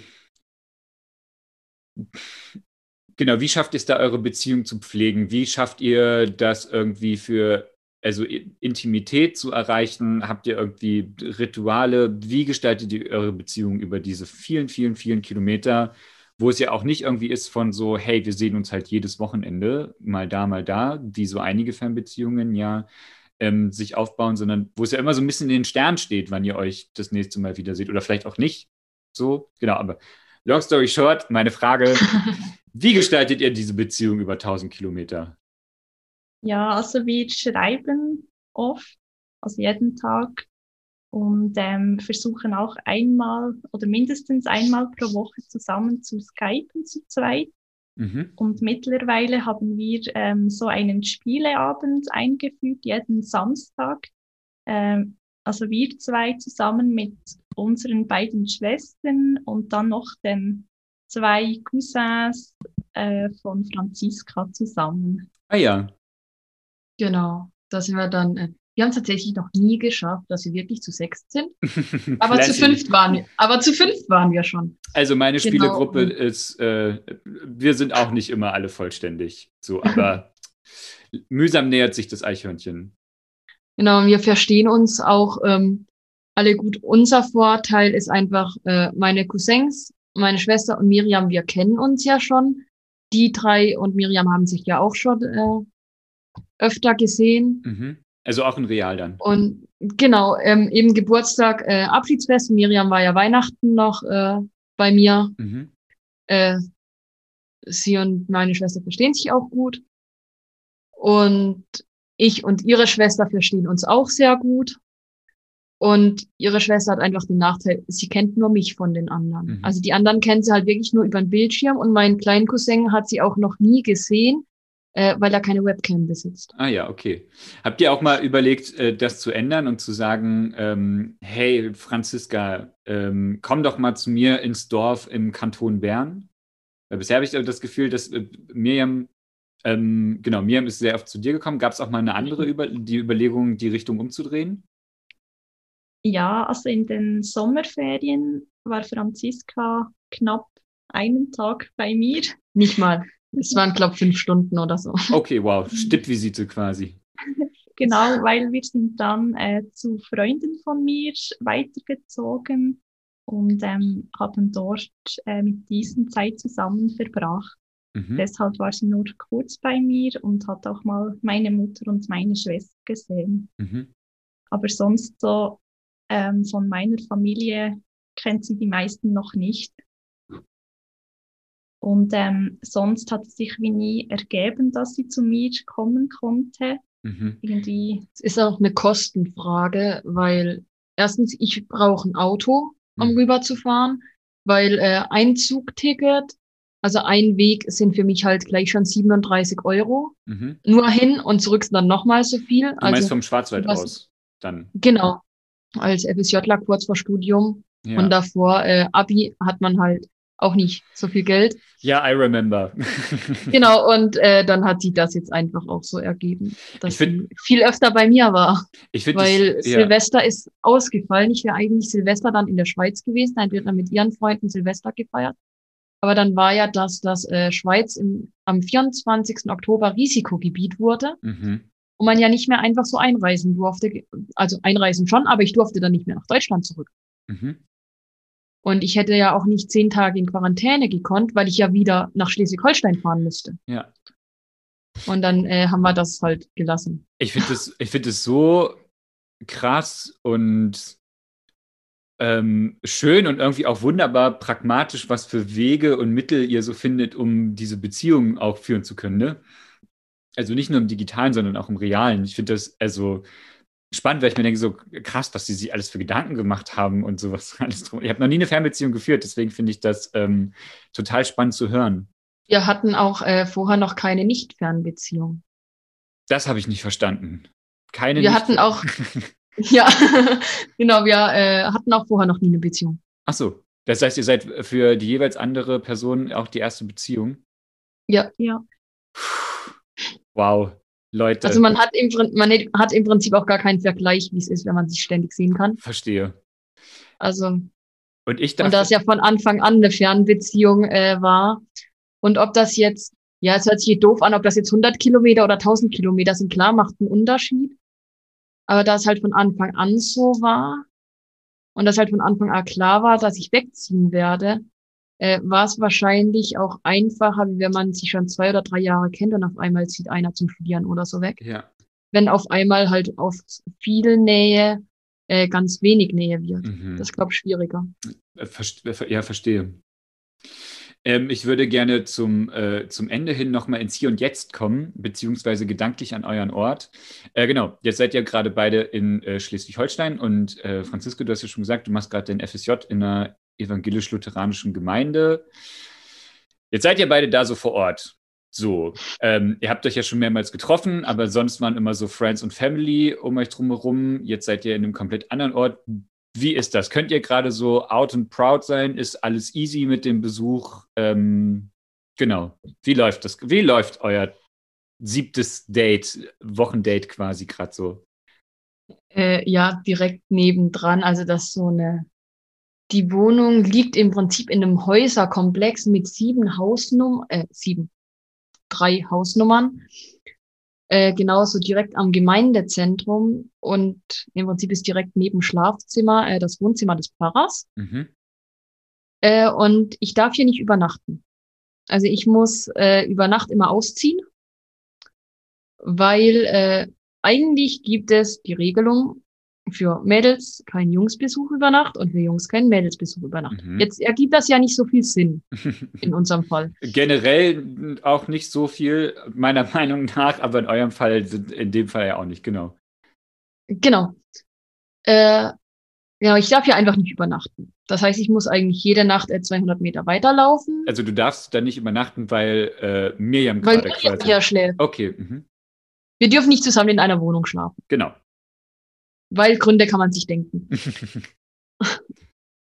genau, wie schafft ihr es da, eure Beziehung zu pflegen? Wie schafft ihr das irgendwie für, also Intimität zu erreichen? Habt ihr irgendwie Rituale? Wie gestaltet ihr eure Beziehung über diese vielen, vielen, vielen Kilometer? wo es ja auch nicht irgendwie ist von so, hey, wir sehen uns halt jedes Wochenende, mal da, mal da, wie so einige Fernbeziehungen ja ähm, sich aufbauen, sondern wo es ja immer so ein bisschen in den Sternen steht, wann ihr euch das nächste Mal wieder seht oder vielleicht auch nicht. So, genau, aber long story short, meine Frage, wie gestaltet ihr diese Beziehung über 1000 Kilometer? Ja, also wir schreiben oft, also jeden Tag und ähm, versuchen auch einmal oder mindestens einmal pro Woche zusammen zu skypen zu zweit. Mhm. Und mittlerweile haben wir ähm, so einen Spieleabend eingeführt, jeden Samstag. Ähm, also wir zwei zusammen mit unseren beiden Schwestern und dann noch den zwei Cousins äh, von Franziska zusammen. Ah ja. Genau, da sind wir dann äh, wir haben es tatsächlich noch nie geschafft, dass wir wirklich zu sechs sind. Aber zu fünft waren wir. Aber zu fünft waren wir schon. Also meine genau. Spielegruppe ist, äh, wir sind auch nicht immer alle vollständig. So, aber Mühsam nähert sich das Eichhörnchen. Genau, wir verstehen uns auch ähm, alle gut. Unser Vorteil ist einfach, äh, meine Cousins, meine Schwester und Miriam, wir kennen uns ja schon. Die drei und Miriam haben sich ja auch schon äh, öfter gesehen. Mhm. Also auch in Real dann. Und genau, ähm, eben Geburtstag, äh, Abschiedsfest. Miriam war ja Weihnachten noch äh, bei mir. Mhm. Äh, sie und meine Schwester verstehen sich auch gut. Und ich und ihre Schwester verstehen uns auch sehr gut. Und ihre Schwester hat einfach den Nachteil, sie kennt nur mich von den anderen. Mhm. Also die anderen kennt sie halt wirklich nur über den Bildschirm und meinen kleinen Cousin hat sie auch noch nie gesehen, äh, weil er keine Webcam besitzt. Ah ja, okay. Habt ihr auch mal überlegt, äh, das zu ändern und zu sagen, ähm, hey Franziska, ähm, komm doch mal zu mir ins Dorf im Kanton Bern? Weil bisher habe ich das Gefühl, dass äh, Miriam, ähm, genau, Miriam ist sehr oft zu dir gekommen. Gab es auch mal eine andere über die Überlegung, die Richtung umzudrehen? Ja, also in den Sommerferien war Franziska knapp einen Tag bei mir. Nicht mal. Es waren, glaube ich, fünf Stunden oder so. Okay, wow, Stippvisite quasi. Genau, weil wir sind dann äh, zu Freunden von mir weitergezogen und ähm, haben dort äh, mit diesen Zeit zusammen verbracht. Mhm. Deshalb war sie nur kurz bei mir und hat auch mal meine Mutter und meine Schwester gesehen. Mhm. Aber sonst so ähm, von meiner Familie kennt sie die meisten noch nicht. Und ähm, sonst hat es sich wie nie ergeben, dass sie zu mir kommen konnte. Mhm. Irgendwie, Es ist auch eine Kostenfrage, weil erstens, ich brauche ein Auto, um Mhm. rüberzufahren, weil äh, ein Zugticket, also ein Weg sind für mich halt gleich schon 37 Euro. Mhm. Nur hin und zurück sind dann nochmal so viel. Du meinst Also vom Schwarzwald was- aus dann. genau, als FSJler kurz vor Studium Ja. und davor äh, Abi hat man halt auch nicht so viel Geld. ja, I remember. Genau, und äh, dann hat sie das jetzt einfach auch so ergeben, dass Ich find- sie viel öfter bei mir war. Ich finde Weil das, ja, Silvester ist ausgefallen. Ich wäre eigentlich Silvester dann in der Schweiz gewesen. Dann wird er mit ihren Freunden Silvester gefeiert. Aber dann war ja, dass das äh, Schweiz im, am 24. Oktober Risikogebiet wurde mhm. und man ja nicht mehr einfach so einreisen durfte. Also einreisen schon, aber ich durfte dann nicht mehr nach Deutschland zurück. Mhm. Und ich hätte ja auch nicht zehn Tage in Quarantäne gekonnt, weil ich ja wieder nach Schleswig-Holstein fahren müsste. Ja. Und dann äh, haben wir das halt gelassen. Ich finde es ich find so krass und ähm, schön und irgendwie auch wunderbar pragmatisch, was für Wege und Mittel ihr so findet, um diese Beziehungen auch führen zu können. Ne? Also nicht nur im digitalen, sondern auch im realen. Ich finde das also spannend, weil ich mir denke, so krass, was die sich alles für Gedanken gemacht haben und sowas alles drum. Ich habe noch nie eine Fernbeziehung geführt, deswegen finde ich das ähm, total spannend zu hören. Wir hatten auch äh, vorher noch keine Nicht-Fernbeziehung. Das habe ich nicht verstanden. Keine Wir nicht- hatten auch, ja, genau, wir äh, hatten auch vorher noch nie eine Beziehung. Ach so. Das heißt, ihr seid für die jeweils andere Person auch die erste Beziehung? Ja, ja, Wow, Leute. also man hat im, man hat im Prinzip auch gar keinen Vergleich, wie es ist, wenn man sich ständig sehen kann. verstehe. Also, Und ich und dachte, da es ja von Anfang an eine Fernbeziehung äh, war und ob das jetzt, ja, es hört sich doof an, ob das jetzt 100 Kilometer oder 1000 Kilometer sind, klar, macht einen Unterschied. Aber da es halt von Anfang an so war und das halt von Anfang an klar war, dass ich wegziehen werde, äh, war es wahrscheinlich auch einfacher, wie wenn man sich schon zwei oder drei Jahre kennt und auf einmal zieht einer zum Studieren oder so weg. ja. Wenn auf einmal halt auf viel Nähe äh, ganz wenig Nähe wird. Mhm. Das ist, glaube ich, schwieriger. Äh, äh, Ja, verstehe. Ähm, ich würde gerne zum, äh, zum Ende hin nochmal ins Hier und Jetzt kommen, beziehungsweise gedanklich an euren Ort. Äh, genau, jetzt seid ihr gerade beide in äh, Schleswig-Holstein und äh, Franziska, du hast ja schon gesagt, du machst gerade den FSJ in einer evangelisch-lutheranischen Gemeinde. Jetzt seid ihr beide da so vor Ort. So, ähm, ihr habt euch ja schon mehrmals getroffen, aber sonst waren immer so Friends und Family um euch drumherum. Jetzt seid ihr in einem komplett anderen Ort. Wie ist das? Könnt ihr gerade so out and proud sein? Ist alles easy mit dem Besuch? Ähm, genau. Wie läuft das? Wie läuft euer siebtes Date, Wochendate quasi gerade so? Äh, ja, direkt nebendran. Also das ist so eine. Die Wohnung liegt im Prinzip in einem Häuserkomplex mit sieben Hausnummern, äh, sieben, drei Hausnummern. äh, genauso direkt am Gemeindezentrum und im Prinzip ist direkt neben Schlafzimmer äh, das Wohnzimmer des Pfarrers. Mhm. Äh, und ich darf hier nicht übernachten. Also ich muss äh, über Nacht immer ausziehen, weil äh, eigentlich gibt es die Regelung für Mädels kein Jungsbesuch über Nacht und für Jungs kein Mädelsbesuch über Nacht. Mhm. Jetzt ergibt das ja nicht so viel Sinn in unserem Fall. Generell auch nicht so viel, meiner Meinung nach, aber in eurem Fall, sind- in dem Fall ja auch nicht, genau. Genau. Äh, genau, ich darf hier einfach nicht übernachten. Das heißt, ich muss eigentlich jede Nacht äh, 200 Meter weiterlaufen, Also du darfst da nicht übernachten, weil äh, Miriam weil gerade Miriam quasi. hier schläft. Okay, mhm. Wir dürfen nicht zusammen in einer Wohnung schlafen, genau. Weil Gründe kann man sich denken.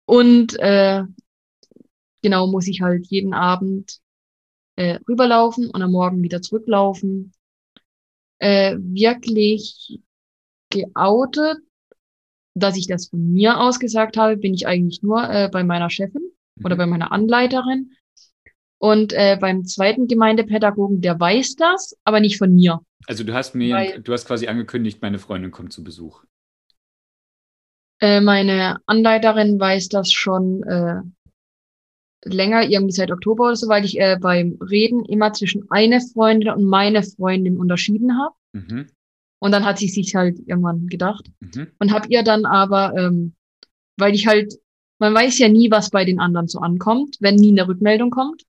Und äh, genau muss ich halt jeden Abend äh, rüberlaufen und am Morgen wieder zurücklaufen. Äh, wirklich geoutet, dass ich das von mir aus gesagt habe, bin ich eigentlich nur äh, bei meiner Chefin oder Mhm. bei meiner Anleiterin. Und äh, beim zweiten Gemeindepädagogen, der weiß das, aber nicht von mir. Also du hast mir, Weil- du hast quasi angekündigt, meine Freundin kommt zu Besuch. Äh, meine Anleiterin weiß das schon äh, länger, irgendwie seit Oktober oder so, weil ich äh, beim Reden immer zwischen eine Freundin und meine Freundin unterschieden habe. Mhm. Und dann hat sie sich halt irgendwann gedacht. Mhm. Und hab ihr dann aber, ähm, weil ich halt, man weiß ja nie, was bei den anderen so ankommt, wenn nie eine Rückmeldung kommt.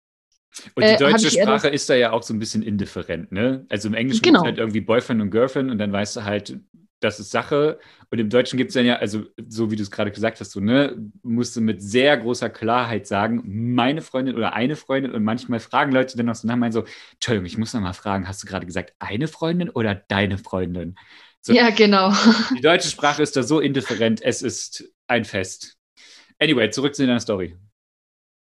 Und die Äh, deutsche das- Sprache ist da ja auch so ein bisschen indifferent, ne? Also im Englischen Genau. gibt es halt irgendwie Boyfriend und Girlfriend und dann weißt du halt, das ist Sache. Und im Deutschen gibt es dann ja, also so wie du es gerade gesagt hast, so, ne, musst du mit sehr großer Klarheit sagen, meine Freundin oder eine Freundin und manchmal fragen Leute dann noch so nach meinen so, Entschuldigung, ich muss noch mal fragen, hast du gerade gesagt eine Freundin oder deine Freundin? So. Ja, genau. Die deutsche Sprache ist da so indifferent, es ist ein Fest. Anyway, zurück zu deiner Story.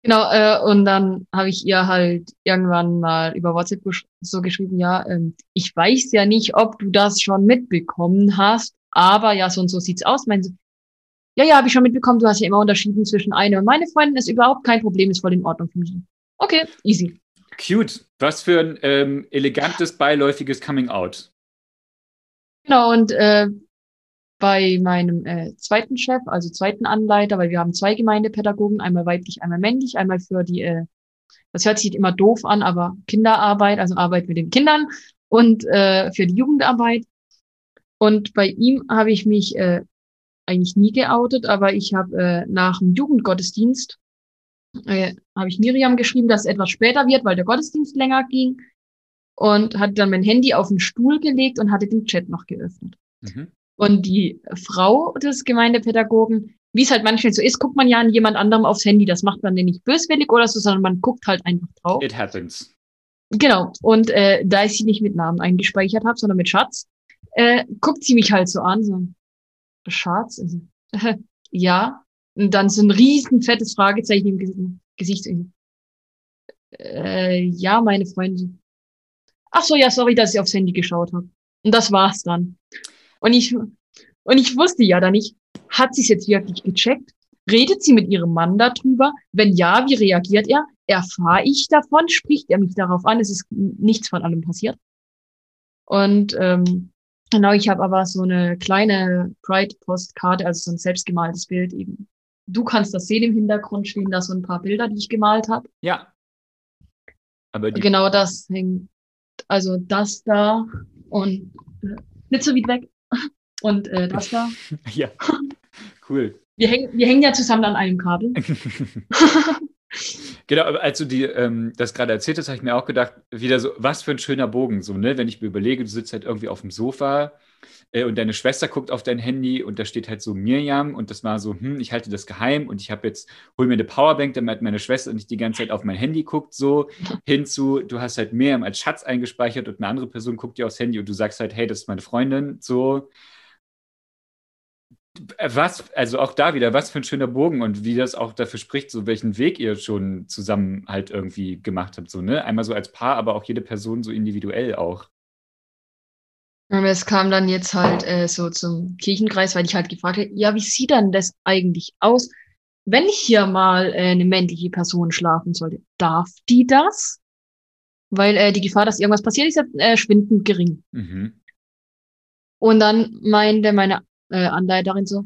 Genau, äh, und dann habe ich ihr halt irgendwann mal über WhatsApp gesch so geschrieben, ja, ähm, ich weiß ja nicht, ob du das schon mitbekommen hast, aber ja, so und so sieht's aus. Meinen sie, ja, ja, habe ich schon mitbekommen, du hast ja immer unterschieden zwischen eine und meine Freundin, ist überhaupt kein Problem, ist voll in Ordnung für mich. Okay, easy. Cute. Was für ein ähm, elegantes, beiläufiges Coming Out. Genau, und äh, bei meinem äh, zweiten Chef, also zweiten Anleiter, weil wir haben zwei Gemeindepädagogen, einmal weiblich, einmal männlich, einmal für die, äh, das hört sich immer doof an, aber Kinderarbeit, also Arbeit mit den Kindern und äh, für die Jugendarbeit. Und bei ihm habe ich mich äh, eigentlich nie geoutet, aber ich habe äh, nach dem Jugendgottesdienst äh, habe ich Miriam geschrieben, dass es etwas später wird, weil der Gottesdienst länger ging und hatte dann mein Handy auf den Stuhl gelegt und hatte den Chat noch geöffnet. Mhm. Und die Frau des Gemeindepädagogen, wie es halt manchmal so ist, guckt man ja an jemand anderem aufs Handy. Das macht man ja nicht böswillig oder so, sondern man guckt halt einfach drauf. It happens. Genau. Und äh, da ich sie nicht mit Namen eingespeichert habe, sondern mit Schatz, äh, guckt sie mich halt so an, so Schatz, also, ja. Und dann so ein riesen fettes Fragezeichen im Ges- Gesicht. Äh, ja, meine Freundin. Ach so, ja, sorry, dass ich aufs Handy geschaut habe. Und das war's dann. Und ich, und ich wusste ja dann nicht, hat sie es jetzt wirklich gecheckt? Redet sie mit ihrem Mann darüber? Wenn ja, wie reagiert er? Erfahre ich davon? Spricht er mich darauf an? Es ist nichts von allem passiert. Und ähm, genau, ich habe aber so eine kleine Pride-Postkarte, also so ein selbstgemaltes Bild eben. Du kannst das sehen im Hintergrund stehen da so ein paar Bilder, die ich gemalt habe. Ja. Aber Genau das hängt, also das da und äh, nicht so weit weg und äh, das da. ja. Cool. Wir hängen, wir hängen ja zusammen an einem Kabel. Genau, als du die, ähm, das gerade erzählt hast, habe ich mir auch gedacht, wieder so, was für ein schöner Bogen, so, ne? Wenn ich mir überlege, du sitzt halt irgendwie auf dem Sofa äh, und deine Schwester guckt auf dein Handy und da steht halt so Mirjam und das war so, hm, ich halte das geheim und ich habe jetzt, hol mir eine Powerbank, damit meine Schwester nicht die ganze Zeit auf mein Handy guckt, so hinzu, du hast halt Mirjam als Schatz eingespeichert und eine andere Person guckt dir aufs Handy und du sagst halt, hey, das ist meine Freundin, so. Was, also auch da wieder, was für ein schöner Bogen und wie das auch dafür spricht, so welchen Weg ihr schon zusammen halt irgendwie gemacht habt, so, ne? Einmal so als Paar, aber auch jede Person so individuell auch. Es kam dann jetzt halt äh, so zum Kirchenkreis, weil ich halt gefragt habe, ja, wie sieht denn das eigentlich aus, wenn hier mal äh, eine männliche Person schlafen sollte? Darf die das? Weil äh, die Gefahr, dass irgendwas passiert, ist ja äh, schwindend gering. Mhm. Und dann meinte meine äh, Anleiterin so,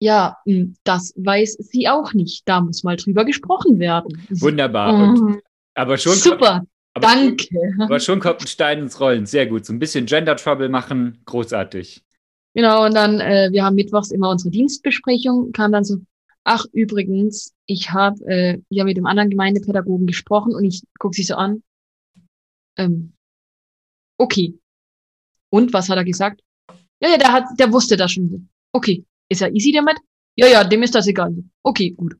ja, mh, das weiß sie auch nicht. Da muss mal drüber gesprochen werden. Wunderbar. Und, Mhm. aber schon Super, aber danke. Schon, aber schon kommt ein Stein ins Rollen. Sehr gut. So ein bisschen Gender Trouble machen. Großartig. Genau, und dann, äh, wir haben mittwochs immer unsere Dienstbesprechung, kam dann so, ach übrigens, ich habe äh, ja mit dem anderen Gemeindepädagogen gesprochen und ich gucke sie so an. Ähm, okay. Und was hat er gesagt? Ja, ja, der hat, der wusste das schon. Okay. Ist er easy damit? Ja, ja, dem ist das egal. Okay, gut.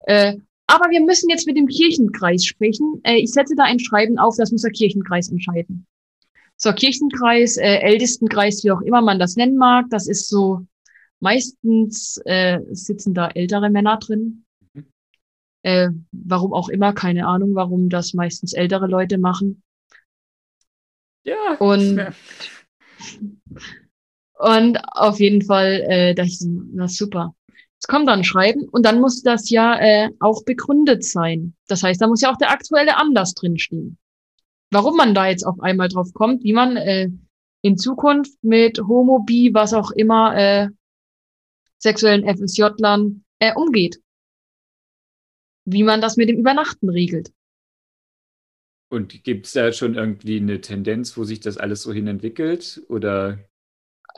Äh, aber wir müssen jetzt mit dem Kirchenkreis sprechen. Äh, ich setze da ein Schreiben auf, das muss der Kirchenkreis entscheiden. So, Kirchenkreis, äh, Ältestenkreis, wie auch immer man das nennen mag, das ist so, meistens äh, sitzen da ältere Männer drin. Mhm. Äh, warum auch immer, keine Ahnung, warum das meistens ältere Leute machen. Ja. Und-. Und auf jeden Fall, äh, da ich, na super. Es kommt dann Schreiben und dann muss das ja äh, auch begründet sein. Das heißt, da muss ja auch der aktuelle Anlass drinstehen. Warum man da jetzt auf einmal drauf kommt, wie man äh, in Zukunft mit Homo, Bi, was auch immer, äh, sexuellen FSJ-Lern äh, umgeht. Wie man das mit dem Übernachten regelt. Und gibt es da schon irgendwie eine Tendenz, wo sich das alles so hin entwickelt? Oder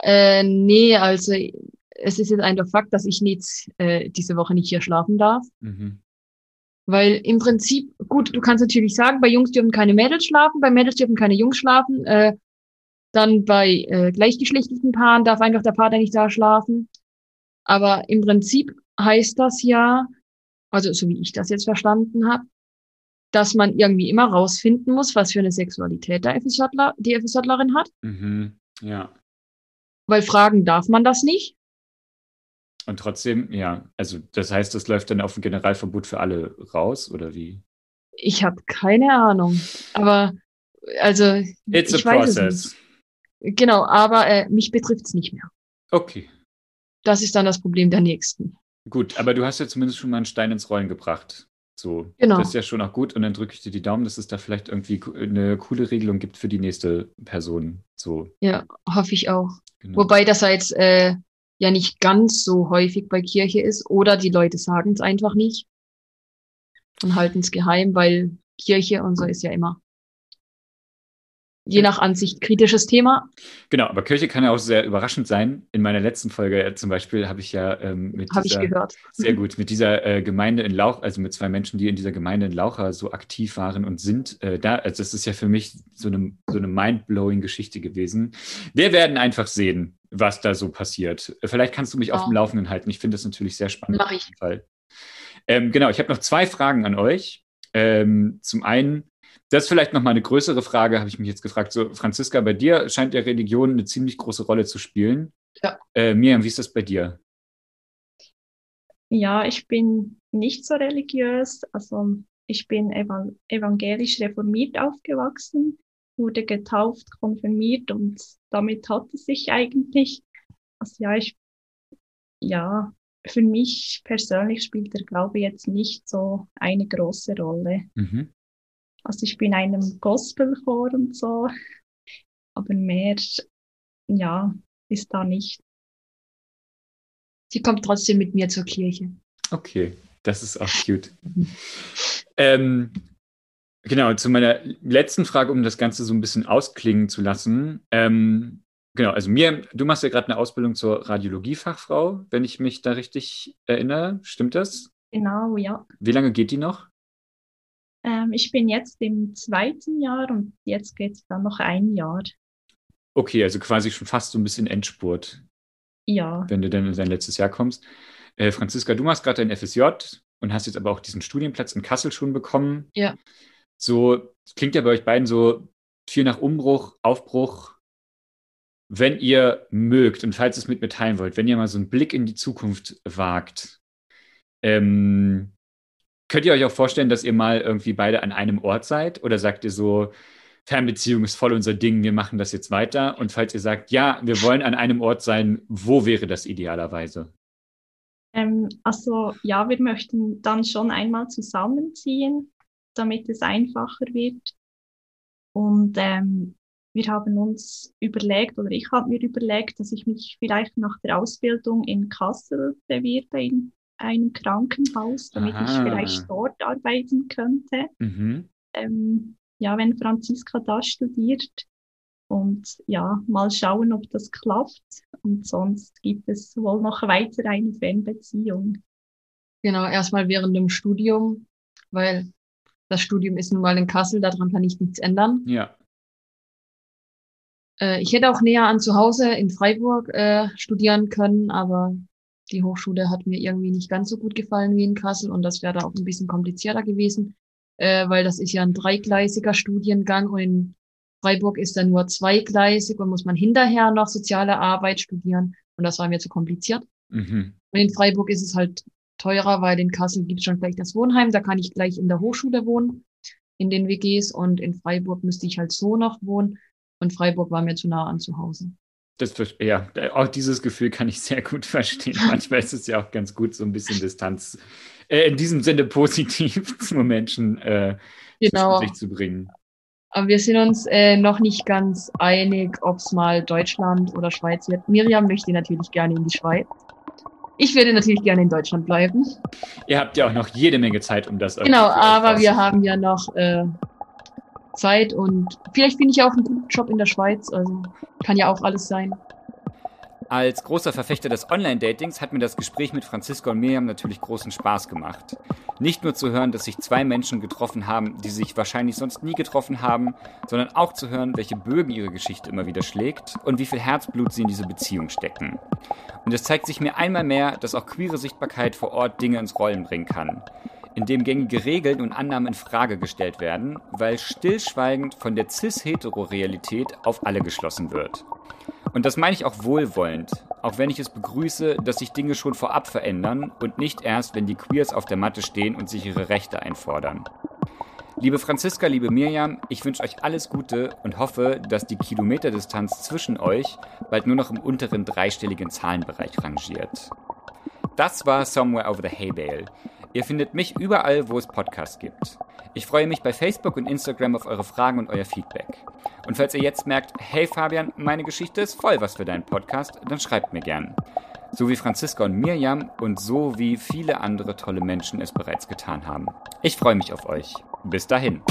Äh, nee, also es ist jetzt einfach Fakt, dass ich jetzt äh, diese Woche nicht hier schlafen darf. mhm. Weil im Prinzip, gut, du kannst natürlich sagen, bei Jungs dürfen keine Mädels schlafen, bei Mädels dürfen keine Jungs schlafen. Äh, dann bei äh, gleichgeschlechtlichen Paaren darf einfach der Vater nicht da schlafen. Aber im Prinzip heißt das ja, also so wie ich das jetzt verstanden habe, dass man irgendwie immer rausfinden muss, was für eine Sexualität der FSJler, die FSJlerin hat. Mhm. ja. Weil fragen darf man das nicht. Und trotzdem, ja, also das heißt, das läuft dann auf ein Generalverbot für alle raus, oder wie? Ich habe keine Ahnung. Aber also It's ich a weiß es process. nicht. Genau, aber äh, mich betrifft's nicht mehr. Okay, Das ist dann das Problem der nächsten. gut, aber du hast ja zumindest schon mal einen Stein ins Rollen gebracht. So, Genau. das ist ja schon auch gut. Und dann drücke ich dir die Daumen, dass es da vielleicht irgendwie co- eine coole Regelung gibt für die nächste Person. So, Ja, hoffe ich auch. genau. Wobei das jetzt äh, ja nicht ganz so häufig bei Kirche ist oder die Leute sagen es einfach nicht und halten es geheim, weil Kirche und so ist ja immer je nach Ansicht kritisches Thema. Genau, aber Kirche kann ja auch sehr überraschend sein. In meiner letzten Folge äh, zum Beispiel habe ich ja ähm, mit ich dieser, gehört. sehr gut, mit dieser äh, Gemeinde in Lauch, also mit zwei Menschen, die in dieser Gemeinde in Laucha so aktiv waren und sind, äh, da, also das ist ja für mich so eine, so eine mind-blowing Geschichte gewesen. Wir werden einfach sehen, was da so passiert. Vielleicht kannst du mich auf Ja. dem Laufenden halten. Ich finde das natürlich sehr spannend. Mach ich. auf jeden Fall. Ähm, genau, ich habe noch zwei Fragen an euch. Ähm, zum einen, das ist vielleicht noch mal eine größere Frage, habe ich mich jetzt gefragt. So, Franziska, bei dir scheint ja Religion eine ziemlich große Rolle zu spielen. Ja. Äh, Miriam, wie ist das bei dir? Ja, ich bin nicht so religiös. Also ich bin evan evangelisch reformiert aufgewachsen, wurde getauft, konfirmiert und damit hat es sich eigentlich. Also ja, ich, ja, für mich persönlich spielt der Glaube jetzt nicht so eine große Rolle. Mhm. Also ich bin in einem Gospelchor und so, aber mehr, ja, ist da nicht. Sie kommt trotzdem mit mir zur Kirche. Okay, das ist auch cute. ähm, genau, zu meiner letzten Frage, um das Ganze so ein bisschen ausklingen zu lassen. Ähm, genau, also mir, du machst ja gerade eine Ausbildung zur Radiologiefachfrau, wenn ich mich da richtig erinnere. Stimmt das? Genau, ja. Wie lange geht die noch? Ähm, ich bin jetzt im zweiten Jahr und jetzt geht es dann noch ein Jahr. Okay, also quasi schon fast so ein bisschen Endspurt, Ja, wenn du dann in dein letztes Jahr kommst. Äh, Franziska, du machst gerade dein FSJ und hast jetzt aber auch diesen Studienplatz in Kassel schon bekommen. Ja. So, es klingt ja bei euch beiden so viel nach Umbruch, Aufbruch. Wenn ihr mögt und falls ihr es mit mir teilen wollt, wenn ihr mal so einen Blick in die Zukunft wagt, ähm, könnt ihr euch auch vorstellen, dass ihr mal irgendwie beide an einem Ort seid? Oder sagt ihr so, Fernbeziehung ist voll unser Ding, wir machen das jetzt weiter? Und falls ihr sagt, ja, wir wollen an einem Ort sein, wo wäre das idealerweise? ähm, also ja, wir möchten dann schon einmal zusammenziehen, damit es einfacher wird. Und ähm, wir haben uns überlegt, oder ich habe mir überlegt, dass ich mich vielleicht nach der Ausbildung in Kassel bewerbe, in einem Krankenhaus, damit Aha. ich vielleicht dort arbeiten könnte. Mhm. Ähm, ja, wenn Franziska da studiert. Und ja, mal schauen, ob das klappt. Und sonst gibt es wohl noch weiter eine Fernbeziehung. Genau, erstmal während dem Studium, weil das Studium ist nun mal in Kassel, daran kann ich nichts ändern. Ja. Äh, ich hätte auch näher an zu Hause in Freiburg äh, studieren können, aber die Hochschule hat mir irgendwie nicht ganz so gut gefallen wie in Kassel und das wäre da auch ein bisschen komplizierter gewesen, äh, weil das ist ja ein dreigleisiger Studiengang und in Freiburg ist dann nur zweigleisig und muss man hinterher noch soziale Arbeit studieren und das war mir zu kompliziert. Mhm. Und in Freiburg ist es halt teurer, weil in Kassel gibt es schon gleich das Wohnheim, da kann ich gleich in der Hochschule wohnen, in den WGs und in Freiburg müsste ich halt so noch wohnen und Freiburg war mir zu nah an zu Hause. Das, ja, auch dieses Gefühl kann ich sehr gut verstehen. Manchmal ist es ja auch ganz gut, so ein bisschen Distanz äh, in diesem Sinne positiv zu Menschen äh, genau. sich zu bringen. Aber wir sind uns äh, noch nicht ganz einig, ob es mal Deutschland oder Schweiz wird. Miriam möchte natürlich gerne in die Schweiz. Ich würde natürlich gerne in Deutschland bleiben. Ihr habt ja auch noch jede Menge Zeit, um das Genau, aber wir haben ja noch äh, Zeit und vielleicht finde ich auch einen guten Job in der Schweiz. Also kann ja auch alles sein. Als großer Verfechter des Online-Datings hat mir das Gespräch mit Franziska und Miriam natürlich großen Spaß gemacht. Nicht nur zu hören, dass sich zwei Menschen getroffen haben, die sich wahrscheinlich sonst nie getroffen haben, sondern auch zu hören, welche Bögen ihre Geschichte immer wieder schlägt und wie viel Herzblut sie in diese Beziehung stecken. Und es zeigt sich mir einmal mehr, dass auch queere Sichtbarkeit vor Ort Dinge ins Rollen bringen kann in dem gängige Regeln und Annahmen in Frage gestellt werden, weil stillschweigend von der cis-hetero-Realität auf alle geschlossen wird. Und das meine ich auch wohlwollend, auch wenn ich es begrüße, dass sich Dinge schon vorab verändern und nicht erst, wenn die Queers auf der Matte stehen und sich ihre Rechte einfordern. Liebe Franziska, liebe Mirjam, ich wünsche euch alles Gute und hoffe, dass die Kilometerdistanz zwischen euch bald nur noch im unteren dreistelligen Zahlenbereich rangiert. Das war Somewhere Over the Hay Bale. Ihr findet mich überall, wo es Podcasts gibt. Ich freue mich bei Facebook und Instagram auf eure Fragen und euer Feedback. Und falls ihr jetzt merkt, hey Fabian, meine Geschichte ist voll was für deinen Podcast, dann schreibt mir gern. So wie Franziska und Mirjam und so wie viele andere tolle Menschen es bereits getan haben. Ich freue mich auf euch. Bis dahin.